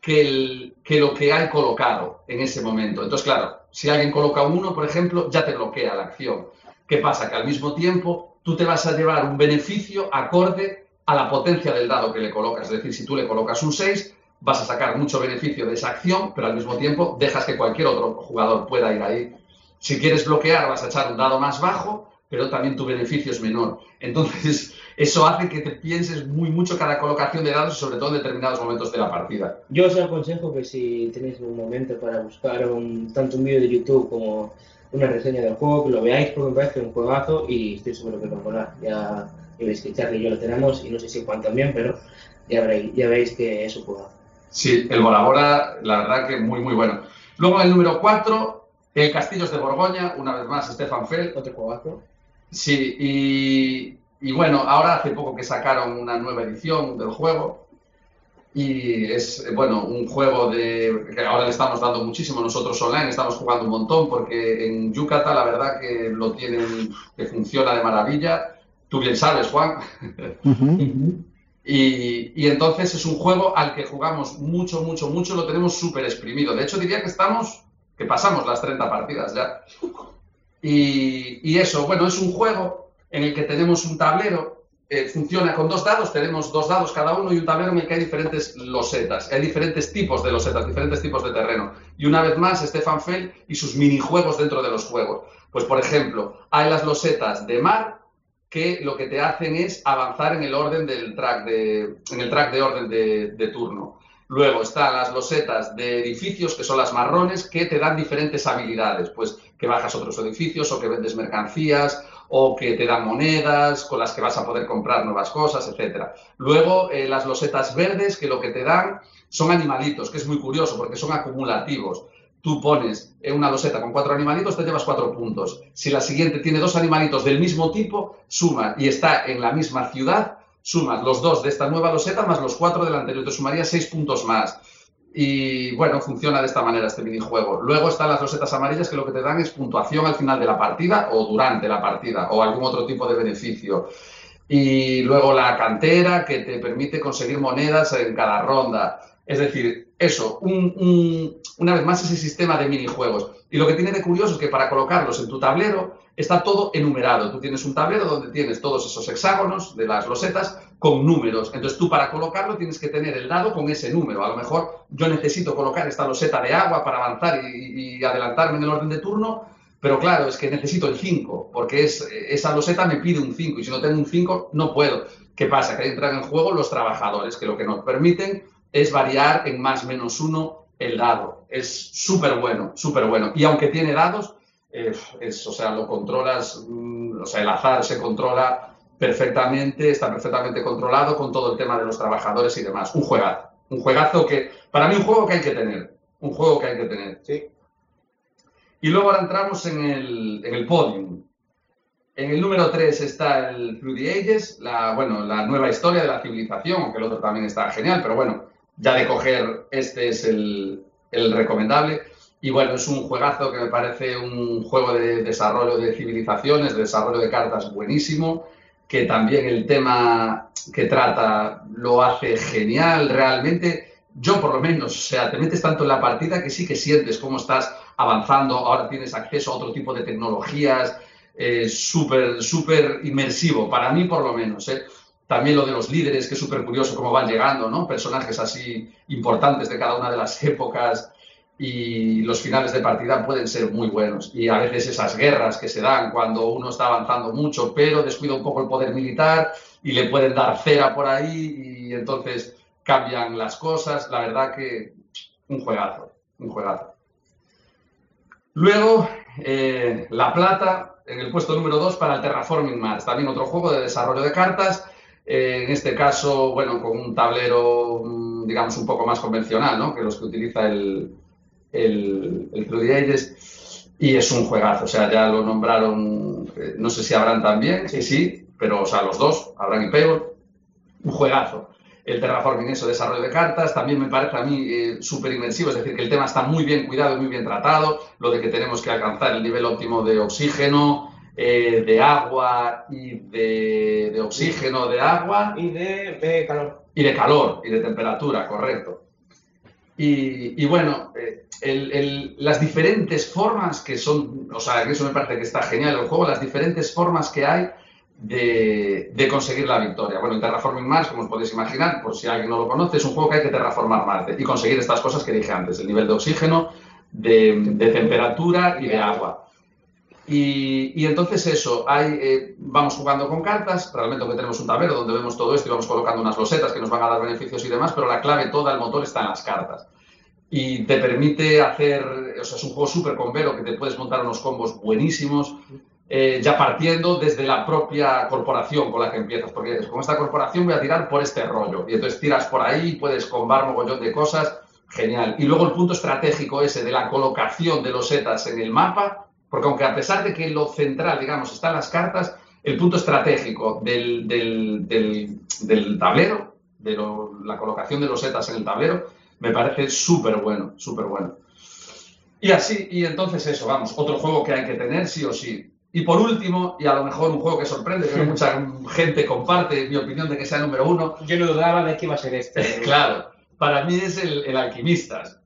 que, el, que lo que hay colocado en ese momento. Entonces, claro, si alguien coloca uno, por ejemplo, ya te bloquea la acción. ¿Qué pasa? Que al mismo tiempo tú te vas a llevar un beneficio acorde a la potencia del dado que le colocas. Es decir, si tú le colocas un 6, vas a sacar mucho beneficio de esa acción, pero al mismo tiempo dejas que cualquier otro jugador pueda ir ahí. Si quieres bloquear, vas a echar un dado más bajo pero también tu beneficio es menor. Entonces, eso hace que te pienses muy mucho cada colocación de dados, sobre todo en determinados momentos de la partida. Yo os aconsejo que si tenéis un momento para buscar un, tanto un vídeo de YouTube como una reseña del juego, que lo veáis porque me parece un juegazo y estoy seguro que os va a molar. Ya, ya veis que Charlie y yo lo tenemos y no sé si Juan también, pero ya veréis, ya veis que es un juegazo. Sí, el Bora Bora, la verdad que muy, muy bueno. Luego el número 4, el Castillos de Borgoña, una vez más Stefan Feld. Otro juegazo. Sí, y, y bueno, ahora hace poco que sacaron una nueva edición del juego. Y es, bueno, un juego de, que ahora le estamos dando muchísimo nosotros online, estamos jugando un montón porque en Yucatán la verdad que lo tienen, que funciona de maravilla. Tú bien sabes, Juan. Y, y, entonces es un juego al que jugamos mucho, mucho, mucho, lo tenemos súper exprimido. De hecho, diría que estamos, que pasamos las 30 partidas ya. Y, eso, bueno, es un juego en el que tenemos un tablero, eh, funciona con dos dados, tenemos dos dados cada uno y un tablero en el que hay diferentes losetas, hay diferentes tipos de losetas, diferentes tipos de terreno. Y una vez más, Stefan Feld y sus minijuegos dentro de los juegos. Pues, por ejemplo, hay las losetas de mar, que lo que te hacen es avanzar en el orden del track de, en el track de orden de, de, turno. Luego están las losetas de edificios, que son las marrones, que te dan diferentes habilidades, pues que bajas otros edificios o que vendes mercancías o que te dan monedas con las que vas a poder comprar nuevas cosas, etcétera. Luego eh, las losetas verdes, que lo que te dan son animalitos, que es muy curioso porque son acumulativos tú pones una loseta con cuatro animalitos, te llevas cuatro puntos. Si la siguiente tiene dos animalitos del mismo tipo, suma y está en la misma ciudad, sumas los dos de esta nueva loseta más los cuatro del anterior, te sumaría seis puntos más. Y bueno, funciona de esta manera este minijuego. Luego están las losetas amarillas que lo que te dan es puntuación al final de la partida o durante la partida o algún otro tipo de beneficio. Y luego la cantera que te permite conseguir monedas en cada ronda. Es decir, eso, un, un, una vez más ese sistema de minijuegos. Y lo que tiene de curioso es que para colocarlos en tu tablero está todo enumerado. Tú tienes un tablero donde tienes todos esos hexágonos de las losetas con números. Entonces tú para colocarlo tienes que tener el dado con ese número. A lo mejor yo necesito colocar esta loseta de agua para avanzar y, adelantarme en el orden de turno, pero claro, es que necesito el 5, porque es, esa loseta me pide un 5 y si no tengo un 5 no puedo. ¿Qué pasa? Que entran en juego los trabajadores, que lo que nos permiten es variar en más menos uno el dado. Es súper bueno, súper bueno. Y aunque tiene dados, eh, o sea, lo controlas, mm, o sea, el azar se controla perfectamente, está perfectamente controlado con todo el tema de los trabajadores y demás. Un juegazo. Un juegazo que, para mí, un juego que hay que tener. Un juego que hay que tener. Sí. Y luego ahora entramos en el, en el podium. En el número 3 está el Through the Ages, la, bueno, la nueva historia de la civilización, aunque el otro también está genial, pero bueno, ya de coger este es el, el, recomendable. Y bueno, es un juegazo que me parece un juego de desarrollo de civilizaciones, de desarrollo de cartas buenísimo, que también el tema que trata lo hace genial realmente. Yo por lo menos, o sea, te metes tanto en la partida que sí que sientes cómo estás avanzando, ahora tienes acceso a otro tipo de tecnologías, eh, súper, súper inmersivo, para mí por lo menos. ¿eh? También lo de los líderes, que es súper curioso cómo van llegando, ¿no? Personajes así importantes de cada una de las épocas y los finales de partida pueden ser muy buenos. Y a veces esas guerras que se dan cuando uno está avanzando mucho, pero descuida un poco el poder militar y le pueden dar cera por ahí y entonces cambian las cosas. La verdad que un juegazo, un juegazo. Luego, eh, La Plata, en el puesto número 2 para el Terraforming Mars. También otro juego de desarrollo de cartas eh, en este caso, bueno, con un tablero, mm, digamos, un poco más convencional, ¿no? Que los que utiliza el, el, el True Ages. Y es un juegazo, o sea, ya lo nombraron, eh, no sé si habrán también, sí, sí, pero, o sea, los dos, Abraham y Payball, un juegazo. El terraforming, eso, desarrollo de cartas, también me parece a mí eh, súper inmersivo, es decir, que el tema está muy bien cuidado y muy bien tratado, lo de que tenemos que alcanzar el nivel óptimo de oxígeno, eh, de agua y de, de, oxígeno de agua. Y de, de, calor. Y de calor y de temperatura, correcto. Y, y bueno, eh, las diferentes formas que son, o sea, que eso me parece que está genial el juego, las diferentes formas que hay de, conseguir la victoria. Bueno, en Terraforming Mars, como os podéis imaginar, por si alguien no lo conoce, es un juego que hay que terraformar Marte y conseguir estas cosas que dije antes, el nivel de oxígeno, de, temperatura y de agua. Y, entonces eso, hay, eh, vamos jugando con cartas, realmente que tenemos un tablero donde vemos todo esto y vamos colocando unas losetas que nos van a dar beneficios y demás, pero la clave toda, el motor está en las cartas. Y te permite hacer, o sea, es un juego súper convero que te puedes montar unos combos buenísimos, eh, ya partiendo desde la propia corporación con la que empiezas, porque con esta corporación voy a tirar por este rollo, y entonces tiras por ahí, puedes combar mogollón de cosas, genial. Y luego el punto estratégico ese de la colocación de los setas en el mapa, porque aunque a pesar de que lo central, digamos, están las cartas, el punto estratégico del, del, del, tablero, de la colocación de los setas en el tablero, me parece súper bueno, súper bueno. Y así, y entonces eso, vamos, otro juego que hay que tener sí o sí. Y por último, y a lo mejor un juego que sorprende, que mucha gente comparte mi opinión de que sea número uno. Yo no dudaba de que iba a ser este. claro, para mí es el, el Alquimistas.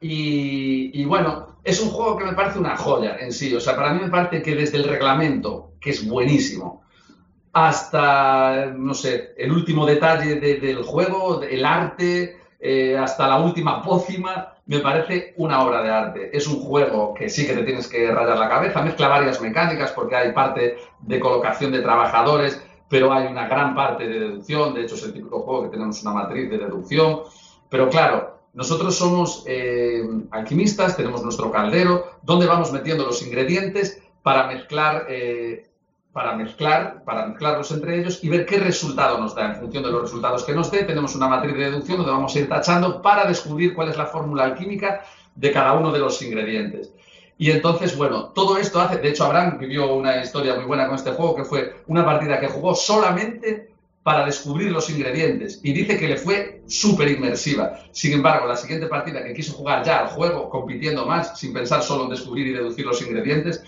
Y, bueno, es un juego que me parece una joya en sí. O sea, para mí me parece que desde el reglamento, que es buenísimo, hasta, no sé, el último detalle del juego, el arte, eh, hasta la última pócima, me parece una obra de arte. Es un juego que sí que te tienes que rayar la cabeza, mezcla varias mecánicas porque hay parte de colocación de trabajadores, pero hay una gran parte de deducción. De hecho, es el típico juego que tenemos una matriz de deducción. Pero claro, nosotros somos eh, alquimistas, tenemos nuestro caldero, donde vamos metiendo los ingredientes para mezclar, eh, para mezclar, para mezclarlos entre ellos y ver qué resultado nos da. En función de los resultados que nos dé, tenemos una matriz de deducción donde vamos a ir tachando para descubrir cuál es la fórmula alquímica de cada uno de los ingredientes. Y entonces, bueno, todo esto hace, de hecho, Abraham vivió una historia muy buena con este juego, que fue una partida que jugó solamente para descubrir los ingredientes y dice que le fue súper inmersiva. Sin embargo, la siguiente partida que quiso jugar ya al juego, compitiendo más, sin pensar solo en descubrir y deducir los ingredientes,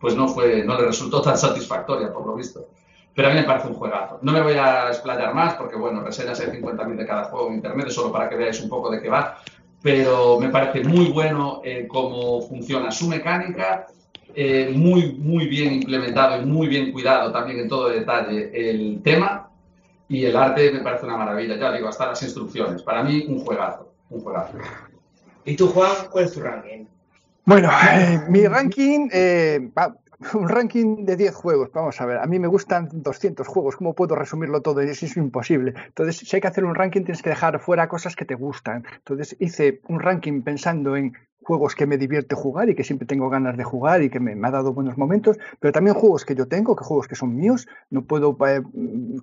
pues no, fue, no le resultó tan satisfactoria, por lo visto. Pero a mí me parece un juegazo. No me voy a explayar más porque, bueno, reseñas hay 50.000 de cada juego en internet, solo para que veáis un poco de qué va. Pero me parece muy bueno eh, cómo funciona su mecánica, eh, muy, muy bien implementado y muy bien cuidado también en todo detalle el tema y el arte me parece una maravilla, ya digo, hasta las instrucciones. Para mí, un juegazo, un juegazo. ¿Y tú, Juan, cuál es tu ranking? Bueno, eh, mi ranking, eh, un ranking de 10 juegos, vamos a ver, a mí me gustan 200 juegos, ¿cómo puedo resumirlo todo? Es, es imposible. Entonces, si hay que hacer un ranking, tienes que dejar fuera cosas que te gustan. Entonces, hice un ranking pensando en juegos que me divierte jugar y que siempre tengo ganas de jugar y que me, ha dado buenos momentos, pero también juegos que yo tengo, que juegos que son míos. No puedo eh,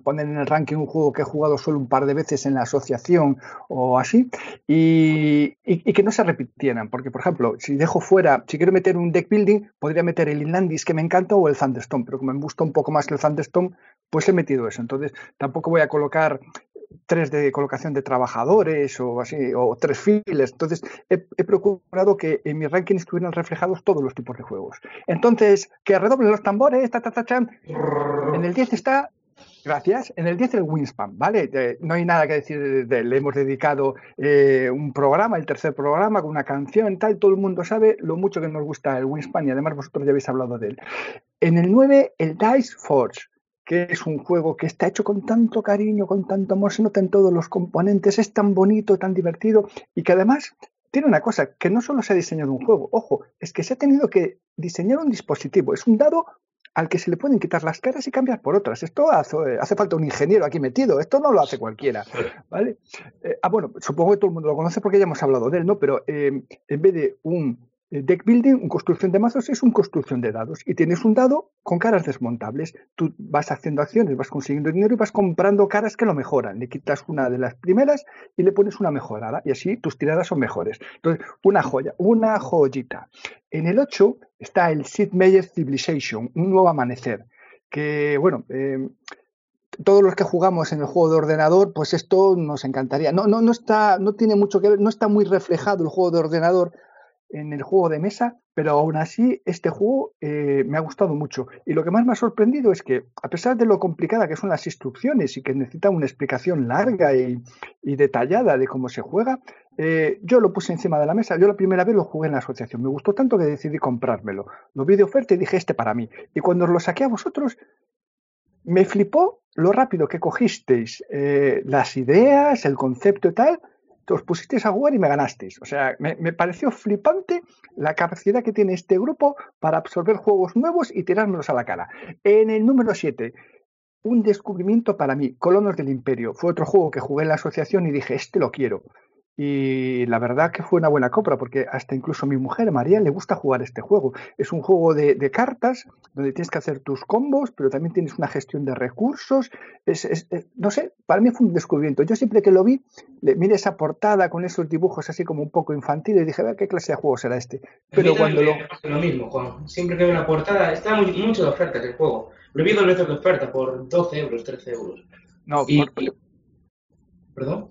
poner en el ranking un juego que he jugado solo un par de veces en la asociación o así, y, y, que no se repitieran, porque por ejemplo, si dejo fuera, si quiero meter un deck building, podría meter el Inlandis que me encanta o el Thunderstone, pero como me gusta un poco más que el Thunderstone, pues he metido eso. Entonces, tampoco voy a colocar tres de colocación de trabajadores o así, o tres files. Entonces, he, procurado que en mi ranking estuvieran reflejados todos los tipos de juegos. Entonces, que redoblen los tambores, ta, ta, ta, En el 10 está, gracias, en el 10 el Winspan, ¿vale? no hay nada que decir de, Le hemos dedicado eh, un programa, el tercer programa, con una canción, tal. Todo el mundo sabe lo mucho que nos gusta el Winspan y además vosotros ya habéis hablado de él. En el 9, el Dice Forge que es un juego que está hecho con tanto cariño, con tanto amor, se nota en todos los componentes, es tan bonito, tan divertido y que además tiene una cosa, que no solo se ha diseñado un juego, ojo, es que se ha tenido que diseñar un dispositivo, es un dado al que se le pueden quitar las caras y cambiar por otras. Esto hace, hace falta un ingeniero aquí metido, esto no lo hace cualquiera. ¿vale? Eh, ah, bueno, supongo que todo el mundo lo conoce porque ya hemos hablado de él, ¿no? Pero eh, en vez de un deck building, una construcción de mazos es una construcción de dados y tienes un dado con caras desmontables. Tú vas haciendo acciones, vas consiguiendo dinero y vas comprando caras que lo mejoran. Le quitas una de las primeras y le pones una mejorada y así tus tiradas son mejores. Entonces, una joya, una joyita. En el 8 está el Sid Meier Civilization, un nuevo amanecer, que bueno, eh, todos los que jugamos en el juego de ordenador, pues esto nos encantaría. No, no, no está, no tiene mucho que ver, no está muy reflejado el juego de ordenador en el juego de mesa, pero aún así este juego eh, me ha gustado mucho. Y lo que más me ha sorprendido es que, a pesar de lo complicada que son las instrucciones y que necesita una explicación larga y, detallada de cómo se juega, eh, yo lo puse encima de la mesa. Yo la primera vez lo jugué en la asociación. Me gustó tanto que decidí comprármelo. Lo vi de oferta y dije, este para mí. Y cuando lo saqué a vosotros, me flipó lo rápido que cogisteis eh, las ideas, el concepto y tal, os pusisteis a jugar y me ganasteis. O sea, me, me pareció flipante la capacidad que tiene este grupo para absorber juegos nuevos y tirármelos a la cara. En el número 7, un descubrimiento para mí, Colonos del Imperio. Fue otro juego que jugué en la asociación y dije, este lo quiero. Y la verdad que fue una buena compra porque hasta incluso a mi mujer, María, le gusta jugar este juego. Es un juego de, de cartas donde tienes que hacer tus combos, pero también tienes una gestión de recursos. Es, es- es- no sé, para mí fue un descubrimiento. Yo siempre que lo vi, le, miré esa portada con esos dibujos así como un poco infantiles y dije, a ver qué clase de juego será este. Pero cuando lo... lo mismo, Juan. Siempre que veo una portada, está muy, mucho de oferta el juego. Lo vi dos veces de oferta por 12 euros, 13 euros. No, Y- por- ¿Perdón?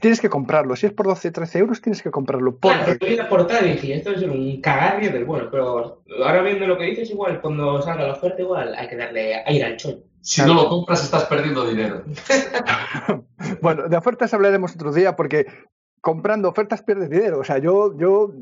Tienes que comprarlo. Si es por 12, 13 euros, tienes que comprarlo. Claro, Porque... pero vi la portada dije, esto es un cagarrio del bueno, pero ahora viendo lo que dices, igual cuando salga la oferta, igual hay que darle aire al chollo. Si no lo compras, estás perdiendo dinero. Bueno, de ofertas hablaremos otro día porque comprando ofertas pierdes dinero. O sea, yo, yo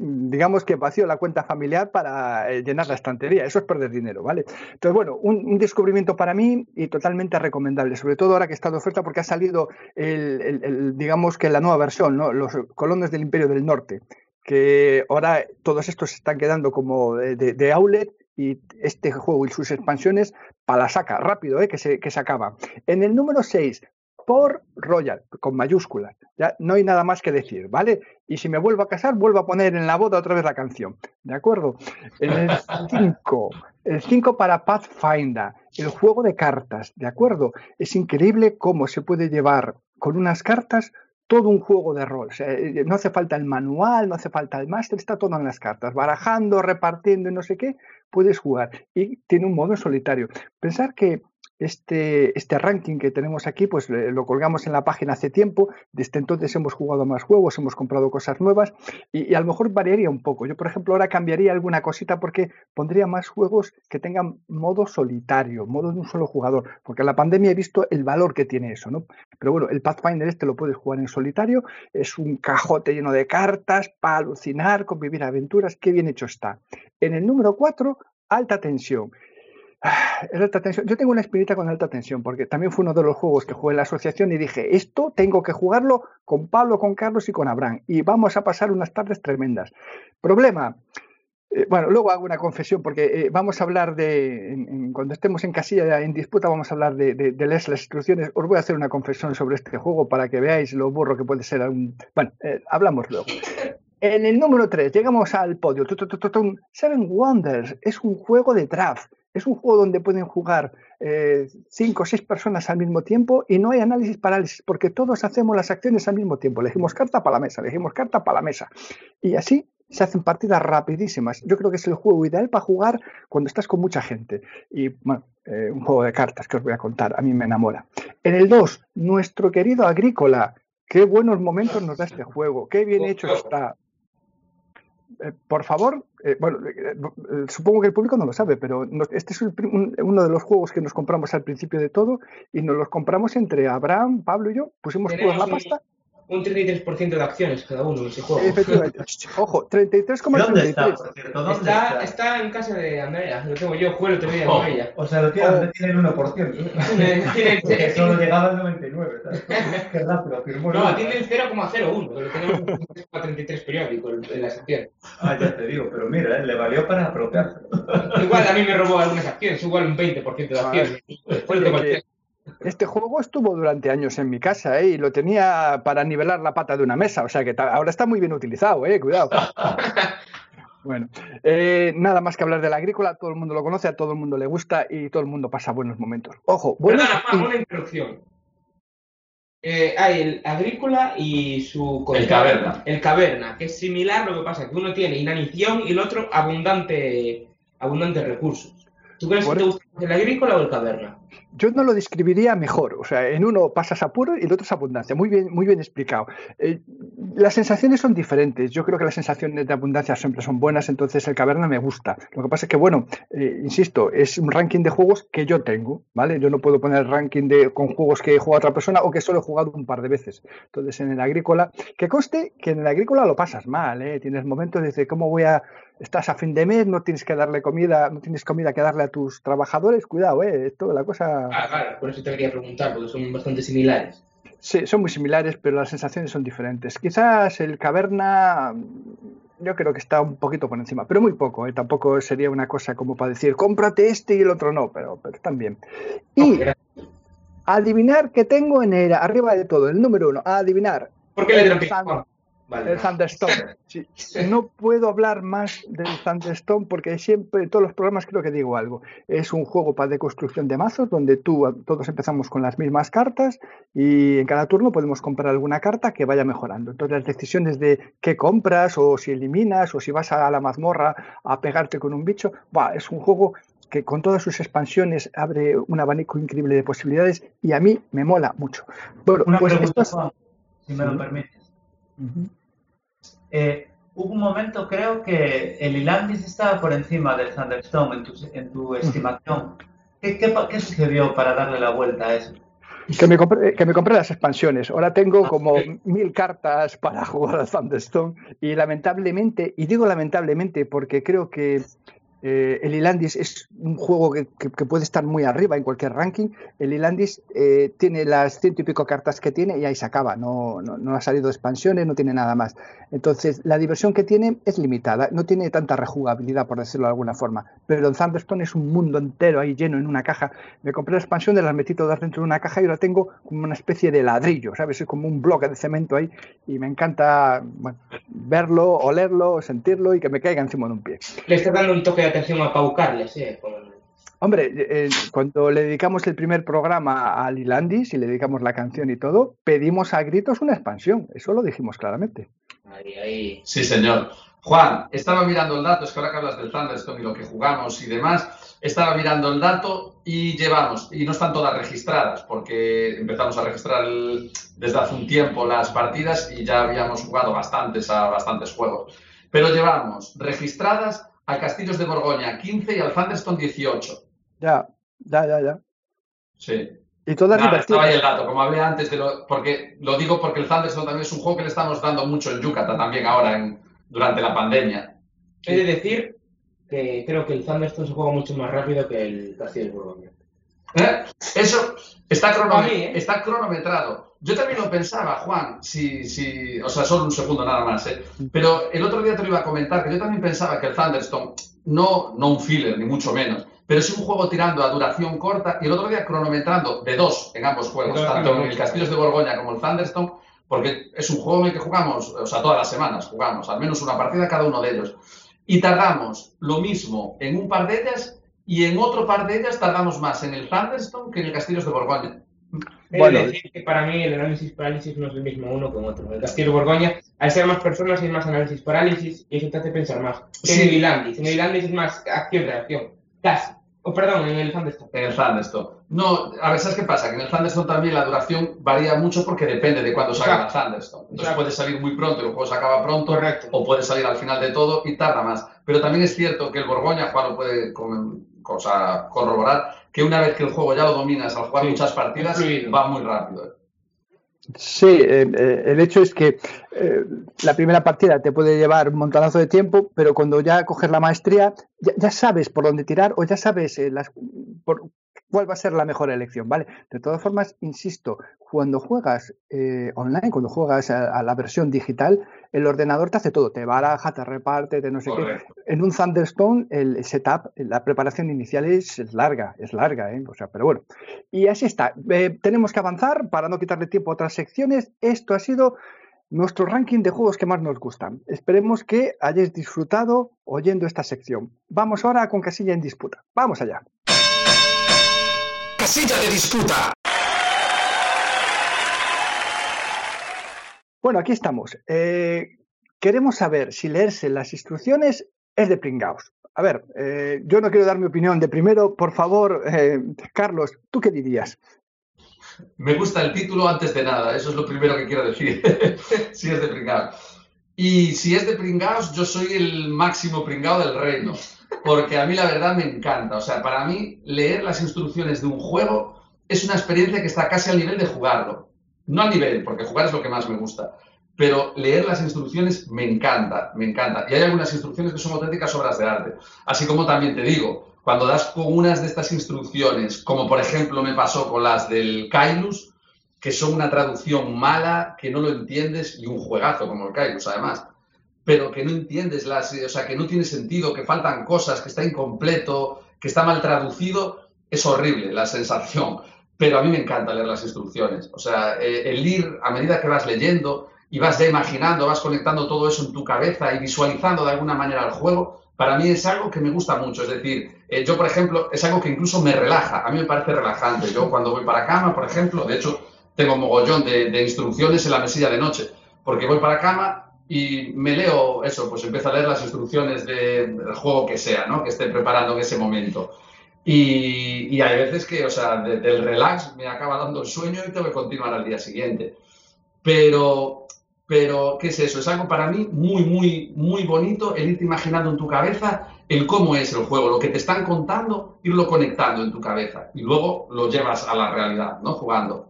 digamos que vacío la cuenta familiar para eh, llenar la estantería. Eso es perder dinero, ¿vale? Entonces, bueno, un, descubrimiento para mí y totalmente recomendable, sobre todo ahora que está de oferta porque ha salido, el, digamos que la nueva versión, ¿no? Los colonos del Imperio del Norte, que ahora todos estos se están quedando como de outlet y este juego y sus expansiones para la saca, rápido, ¿eh? que, se, que se acaba. En el número 6, por Royal, con mayúsculas. Ya no hay nada más que decir, ¿vale? Y si me vuelvo a casar, vuelvo a poner en la boda otra vez la canción, ¿de acuerdo? El 5, el 5 para Pathfinder, el juego de cartas, ¿de acuerdo? Es increíble cómo se puede llevar con unas cartas todo un juego de rol. Eh, no hace falta el manual, no hace falta el máster, está todo en las cartas. Barajando, repartiendo y no sé qué, puedes jugar. Y tiene un modo solitario. Pensar que este, este ranking que tenemos aquí, pues eh, lo colgamos en la página hace tiempo. Desde entonces hemos jugado más juegos, hemos comprado cosas nuevas y, y a lo mejor variaría un poco. Yo, por ejemplo, ahora cambiaría alguna cosita porque pondría más juegos que tengan modo solitario, modo de un solo jugador, porque en la pandemia he visto el valor que tiene eso, ¿no? Pero bueno, el Pathfinder este lo puedes jugar en solitario, es un cajote lleno de cartas para alucinar, convivir aventuras, qué bien hecho está. En el número 4, alta tensión. Ah, alta tensión. Yo tengo una espinita con alta tensión, porque también fue uno de los juegos que jugué en la asociación y dije, esto tengo que jugarlo con Pablo, con Carlos y con Abraham. Y vamos a pasar unas tardes tremendas. Problema. eh, bueno, luego hago una confesión porque eh, vamos a hablar de, cuando estemos en casilla en disputa, vamos a hablar de, de- las instrucciones. Os voy a hacer una confesión sobre este juego para que veáis lo burro que puede ser. un- Bueno, eh, hablamos luego. En el número 3, llegamos al podio. Seven Wonders es un juego de draft. Es un juego donde pueden jugar eh, cinco o seis personas al mismo tiempo y no hay análisis parálisis porque todos hacemos las acciones al mismo tiempo. Elegimos carta para la mesa, elegimos carta para la mesa. Y así se hacen partidas rapidísimas. Yo creo que es el juego ideal para jugar cuando estás con mucha gente. Y bueno, eh, un juego de cartas que os voy a contar, a mí me enamora. En el 2, nuestro querido Agrícola. Qué buenos momentos nos da este juego, qué bien hecho está. Eh, por favor, eh, bueno, eh, eh, supongo que el público no lo sabe, pero nos- este es el un- uno de los juegos que nos compramos al principio de todo y nos los compramos entre Abraham, Pablo y yo. Pusimos toda la pasta. Un 33% de acciones cada uno en ese juego. Efectivamente. Ojo, ¿Dónde está, 33,33. por cierto? ¿Dónde Está, está? está en casa de Andrea, lo tengo yo, jugué el otro día Oh. con ella. O sea, lo tiene, tiene el 1%. Tiene- Porque solo llegaba al 99, ¿sabes? Qué rápido, firmó No, tiene el 0,01, que lo tenemos en 33 periódico en en la sección. Ah, ya te digo, pero mira, eh, le valió para apropiarse. Igual a mí me robó algunas acciones, igual un 20% de acciones. Después de cualquier... Este juego estuvo durante años en mi casa ¿eh? y lo tenía para nivelar la pata de una mesa, o sea que ahora está muy bien utilizado, ¿eh? cuidado. Bueno, eh, nada más que hablar de la agrícola, todo el mundo lo conoce, a todo el mundo le gusta y todo el mundo pasa buenos momentos. Ojo, buenos Perdona, una interrupción. Eh, hay el agrícola y su... El caverna. El caverna, que es similar, lo que pasa que uno tiene inanición y el otro abundante, abundante recursos. ¿Tú crees que te gusta el agrícola o el caverna? Yo no lo describiría mejor, o sea, en uno pasas apuro y el otro es abundancia, muy bien, muy bien explicado. Eh, las sensaciones son diferentes, yo creo que las sensaciones de abundancia siempre son buenas, entonces el caverna me gusta. Lo que pasa es que, bueno, eh, insisto, es un ranking de juegos que yo tengo, ¿vale? Yo no puedo poner ranking de, con juegos que he jugado otra persona o que solo he jugado un par de veces. Entonces, en el agrícola, que conste que en el agrícola lo pasas mal, ¿eh? Tienes momentos de cómo voy a estás a fin de mes, no tienes que darle comida, no tienes comida que darle a tus trabajadores, cuidado, eh, esto la cosa. Ah, claro, por eso te quería preguntar, porque son bastante similares. Sí, son muy similares, pero las sensaciones son diferentes. Quizás el Caverna, yo creo que está un poquito por encima, pero muy poco. ¿eh? Tampoco sería una cosa como para decir, cómprate este y el otro no, pero, pero bien. Y adivinar qué tengo en el arriba de todo, el número uno, adivinar. ¿Por qué le el, Vale. Thunderstone. Sí. No puedo hablar más del Thunderstone porque siempre en todos los programas creo que digo algo. Es un juego para de construcción de mazos donde tú todos empezamos con las mismas cartas y en cada turno podemos comprar alguna carta que vaya mejorando. Entonces las decisiones de qué compras o si eliminas o si vas a la mazmorra a pegarte con un bicho, es un juego que con todas sus expansiones abre un abanico increíble de posibilidades y a mí me mola mucho. Bueno, Una pues pregunta, esto es- Juan, si me lo Sí. Eh, hubo un momento, creo que el Ilandis estaba por encima del Thunderstone en tu, en tu estimación. ¿Qué, qué, qué sucedió para darle la vuelta a eso? Que me, compré, que me compré las expansiones. Ahora tengo como mil cartas para jugar al Thunderstone y lamentablemente, y digo lamentablemente porque creo que eh, el Ilandis es un juego que, puede estar muy arriba en cualquier ranking. El Ilandis eh, tiene las ciento y pico cartas que tiene y ahí se acaba. No, no, ha salido expansiones, no tiene nada más. Entonces, la diversión que tiene es limitada. No tiene tanta rejugabilidad, por decirlo de alguna forma. Pero el Thunderstone es un mundo entero ahí lleno en una caja. Me compré la expansión, las metí todas dentro de una caja y ahora tengo como una especie de ladrillo, ¿sabes? Es como un bloque de cemento ahí y me encanta verlo, olerlo, sentirlo y que me caiga encima de un pie. Le estás dando un toque de atención a Pau Carles, eh. con- Hombre, eh, cuando le dedicamos el primer programa a Lilandis y le dedicamos la canción y todo, pedimos a gritos una expansión. Eso lo dijimos claramente. Ahí, ahí. Sí, señor. Juan, estaba mirando el dato, es que ahora que hablas del Thunderstone y lo que jugamos y demás, estaba mirando el dato y llevamos, y no están todas registradas, porque empezamos a registrar el- desde hace un tiempo las partidas y ya habíamos jugado bastantes a bastantes juegos. Pero llevamos registradas al Castillos de Borgoña 15 y al Thunderstone 18. Ya, ya, ya, ya. Sí. Y todas Nada, estaba ahí el dato, como hablé antes, de lo, porque lo digo porque el Thunderstone también es un juego que le estamos dando mucho en Yucatán también ahora, en, durante la pandemia. He de decir que creo que el Thunderstone se juega mucho más rápido que el Castillo de Borgoña. ¿Eh? Eso está, A mí, ¿eh? está cronometrado. Yo también lo pensaba, Juan, si, si, o sea, solo un segundo nada más, ¿eh? pero el otro día te lo iba a comentar, que yo también pensaba que el Thunderstone, no, no un filler, ni mucho menos, pero es un juego tirando a duración corta y el otro día cronometrando de dos en ambos juegos, dos tanto en también. el Castillos de Borgoña como el Thunderstone, porque es un juego en el que jugamos, o sea, todas las semanas jugamos, al menos una partida cada uno de ellos. Y tardamos lo mismo en un par de ellas y en otro par de ellas tardamos más en el Thunderstone que en el Castillos de Borgoña. Bueno. de decir que para mí el análisis parálisis no es el mismo uno con otro. El Castillo Borgoña, al ser más personas, hay más análisis parálisis y eso te hace pensar más. Sí. en el Ilandis. En el Ilandis es más acción-reacción. Casi. O perdón, en el Thunderstone. En el Thunderstone. No, a ver, ¿sabes qué pasa? Que en el Thunderstone también la duración varía mucho porque depende de cuándo salga el Thunderstone. Entonces Exacto. puede salir muy pronto y el juego se acaba pronto, Correcto. o puede salir al final de todo y tarda más. Pero también es cierto que el Borgoña, Juan lo puede com- cosa, corroborar, que una vez que el juego ya lo dominas al jugar Sí, muchas partidas, fluido. va muy rápido. ¿eh? Sí, eh, eh, el hecho es que eh, la primera partida te puede llevar un montonazo de tiempo, pero cuando ya coges la maestría, ya, ya sabes por dónde tirar o ya sabes eh, las, por, cuál va a ser la mejor elección, ¿vale? De todas formas, insisto, cuando juegas eh, online, cuando juegas a, a la versión digital, el ordenador te hace todo, te baraja, te reparte, te no sé qué. En un Thunderstone, el setup, la preparación inicial es, es larga, es larga, ¿eh? O sea, pero bueno. Y así está. Eh, tenemos que avanzar para no quitarle tiempo a otras secciones. Esto ha sido nuestro ranking de juegos que más nos gustan. Esperemos que hayáis disfrutado oyendo esta sección. Vamos ahora con Casilla en disputa. Vamos allá. Casilla de disputa. Bueno, aquí estamos. Eh, queremos saber si leerse las instrucciones es de pringaos. A ver, eh, yo no quiero dar mi opinión de primero. Por favor, eh, Carlos, ¿tú qué dirías? Me gusta el título antes de nada, eso es lo primero que quiero decir, si es de pringaos. Y si es de pringaos, yo soy el máximo pringao del reino, porque a mí la verdad me encanta. O sea, para mí leer las instrucciones de un juego es una experiencia que está casi al nivel de jugarlo. No al nivel, porque jugar es lo que más me gusta, pero leer las instrucciones me encanta, me encanta. Y hay algunas instrucciones que son auténticas obras de arte. Así como también te digo, cuando das con unas de estas instrucciones, como por ejemplo me pasó con las del Kailus, que son una traducción mala, que no lo entiendes y un juegazo como el Kairos además, pero que no entiendes las, o sea, que no tiene sentido, que faltan cosas, que está incompleto, que está mal traducido, es horrible la sensación. Pero a mí me encanta leer las instrucciones. O sea, eh, el ir a medida que vas leyendo y vas ya imaginando, vas conectando todo eso en tu cabeza y visualizando de alguna manera el juego, para mí es algo que me gusta mucho. Es decir, eh, yo, por ejemplo, es algo que incluso me relaja. A mí me parece relajante. Yo cuando voy para cama, por ejemplo, de hecho, tengo mogollón de, instrucciones en la mesilla de noche, porque voy para cama y me leo eso, pues empiezo a leer las instrucciones del juego que sea, ¿no? Que esté preparando en ese momento. Y, hay veces que, o sea, del relax me acaba dando el sueño y tengo que continuar al día siguiente. Pero, pero, ¿qué es eso? Es algo para mí muy, muy, muy bonito el irte imaginando en tu cabeza el cómo es el juego, lo que te están contando, irlo conectando en tu cabeza y luego lo llevas a la realidad, ¿no? Jugando.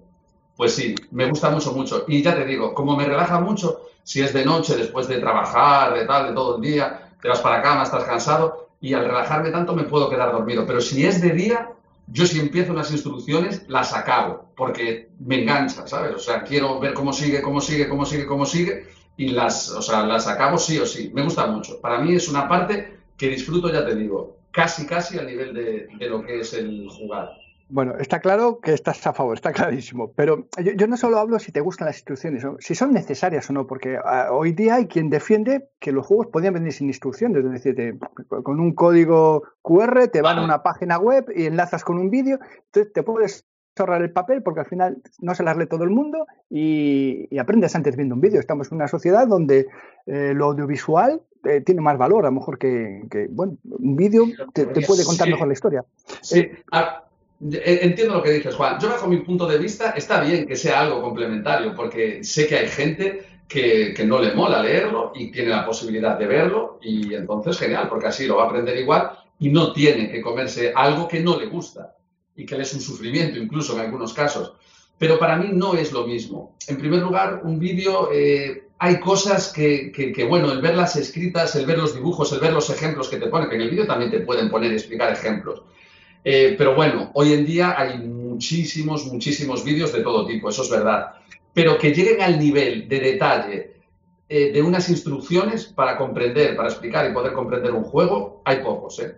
Pues sí, me gusta mucho, mucho. Y ya te digo, como me relaja mucho, si es de noche, después de trabajar, de tal, de todo el día, te vas para cama, estás cansado, y al relajarme tanto me puedo quedar dormido. Pero si es de día, yo si empiezo unas instrucciones, las acabo, porque me engancha, ¿sabes? O sea, quiero ver cómo sigue, cómo sigue, cómo sigue, cómo sigue, y las, o sea, las acabo sí o sí. Me gusta mucho. Para mí es una parte que disfruto, ya te digo, casi, casi a nivel de, de lo que es el jugar. Bueno, está claro que estás a favor, está clarísimo. Pero yo, no solo hablo si te gustan las instrucciones, si son necesarias o no, porque ah, hoy día hay quien defiende que los juegos podían venir sin instrucciones, es decir, con un código QR te van a una página web y enlazas con un vídeo, entonces te puedes ahorrar el papel porque al final no se las lee todo el mundo y, aprendes antes viendo un vídeo. Estamos en una sociedad donde eh, lo audiovisual eh, tiene más valor, a lo mejor que, bueno, un vídeo te, puede contar mejor la historia. Sí. Eh, entiendo lo que dices, Juan. Yo, bajo mi punto de vista, está bien que sea algo complementario, porque sé que hay gente que, no le mola leerlo y tiene la posibilidad de verlo, y entonces genial, porque así lo va a aprender igual y no tiene que comerse algo que no le gusta y que le es un sufrimiento, incluso en algunos casos. Pero para mí no es lo mismo. En primer lugar, un vídeo, eh, hay cosas que, que, bueno, el ver las escritas, el ver los dibujos, el ver los ejemplos que te ponen, que en el vídeo también te pueden poner explicar ejemplos eh, pero bueno, hoy en día hay muchísimos, muchísimos vídeos de todo tipo, eso es verdad. Pero que lleguen al nivel de detalle eh, de unas instrucciones para comprender, para explicar y poder comprender un juego, hay pocos, ¿eh?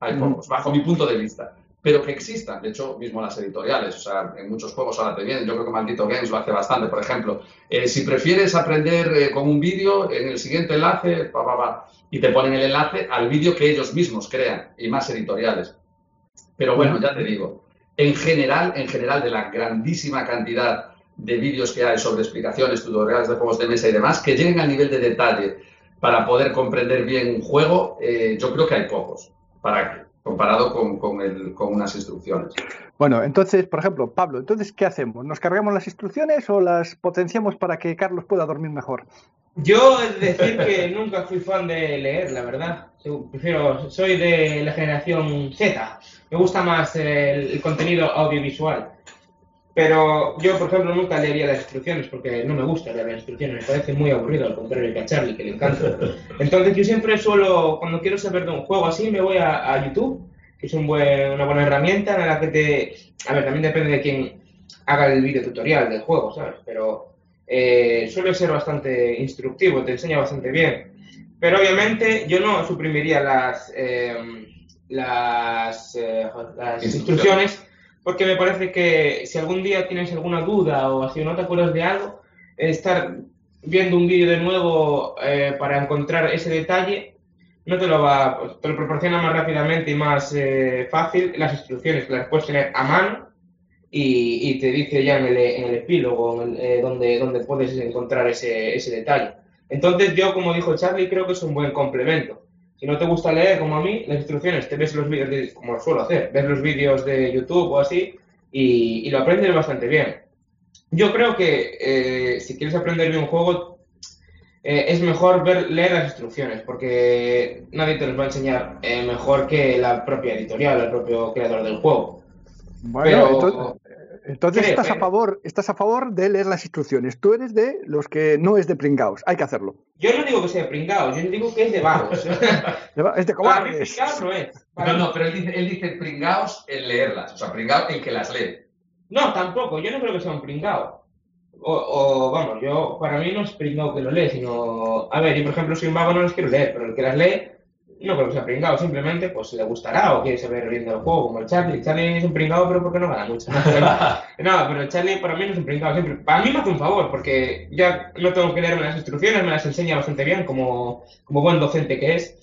Hay pocos, bajo mi punto de vista. Pero que existan, de hecho, mismo las editoriales, o sea, en muchos juegos ahora te vienen, yo creo que Maldito Games lo hace bastante, por ejemplo, eh, si prefieres aprender con un vídeo, en el siguiente enlace, pa, pa, pa, y te ponen el enlace al vídeo que ellos mismos crean, y más editoriales. Pero bueno, ya te digo, en general, en general de la grandísima cantidad de vídeos que hay sobre explicaciones, tutoriales de juegos de mesa y demás, que lleguen al nivel de detalle para poder comprender bien un juego, eh, yo creo que hay pocos, para, comparado con, con unas instrucciones. Bueno, entonces, por ejemplo, Pablo, entonces, ¿qué hacemos? ¿Nos cargamos las instrucciones o las potenciamos para que Carlos pueda dormir mejor? Yo es decir que nunca fui fan de leer, la verdad. Prefiero, soy de la generación Z. Me gusta más el, contenido audiovisual. Pero yo, por ejemplo, nunca leería las instrucciones porque no me gusta leer las instrucciones. Me parece muy aburrido, al contrario que a Charlie, que le encanta. Entonces, yo siempre suelo, cuando quiero saber de un juego así, me voy a, YouTube, que es un una buena herramienta en la que te. A ver, también depende de quién haga el video tutorial del juego, ¿sabes? Pero eh, suele ser bastante instructivo, te enseña bastante bien. Pero obviamente yo no suprimiría las, em, las, eh, las instrucciones porque me parece que si algún día tienes alguna duda o así no te acuerdas de algo, estar viendo un vídeo de nuevo eh, para encontrar ese detalle no te lo va, te lo proporciona más rápidamente y más fácil las instrucciones que las puedes tener a mano y, te dice ya en el, en el epílogo eh, donde, donde puedes encontrar ese, ese detalle. Entonces yo, como dijo Charlie, creo que es un buen complemento. Si no te gusta leer como a mí, las instrucciones, te ves los vídeos, como lo suelo hacer, ves los vídeos de YouTube o así y, y lo aprendes bastante bien. Yo creo que eh, si quieres aprender bien un juego, eh, es mejor ver, leer las instrucciones, porque nadie te los va a enseñar mejor que la propia editorial, el propio creador del juego. Bueno, entonces, estás a favor, estás a favor de leer las instrucciones. Tú eres de los que no es de pringaos, hay que hacerlo. Yo no digo que sea de pringaos, yo digo que es de vagos. es de cobardes. no es. No, no, pero él dice, él dice pringaos en leerlas, o sea, pringaos el que las lee. No, tampoco, yo no creo que sea un pringao. O, o, vamos, yo, para mí no es pringao que lo lee, sino, a ver, yo por ejemplo soy un vago, no los quiero leer, pero el que las lee, no creo que sea pringao, simplemente pues le gustará o quiere saber bien del juego, como el Charlie. Charlie es un pringao, pero porque no gana mucho. No, pero, no, pero el Charlie para mí no es un pringao, siempre. Para mí me hace un favor, porque ya no tengo que leerme las instrucciones, me las enseña bastante bien como, como buen docente que es.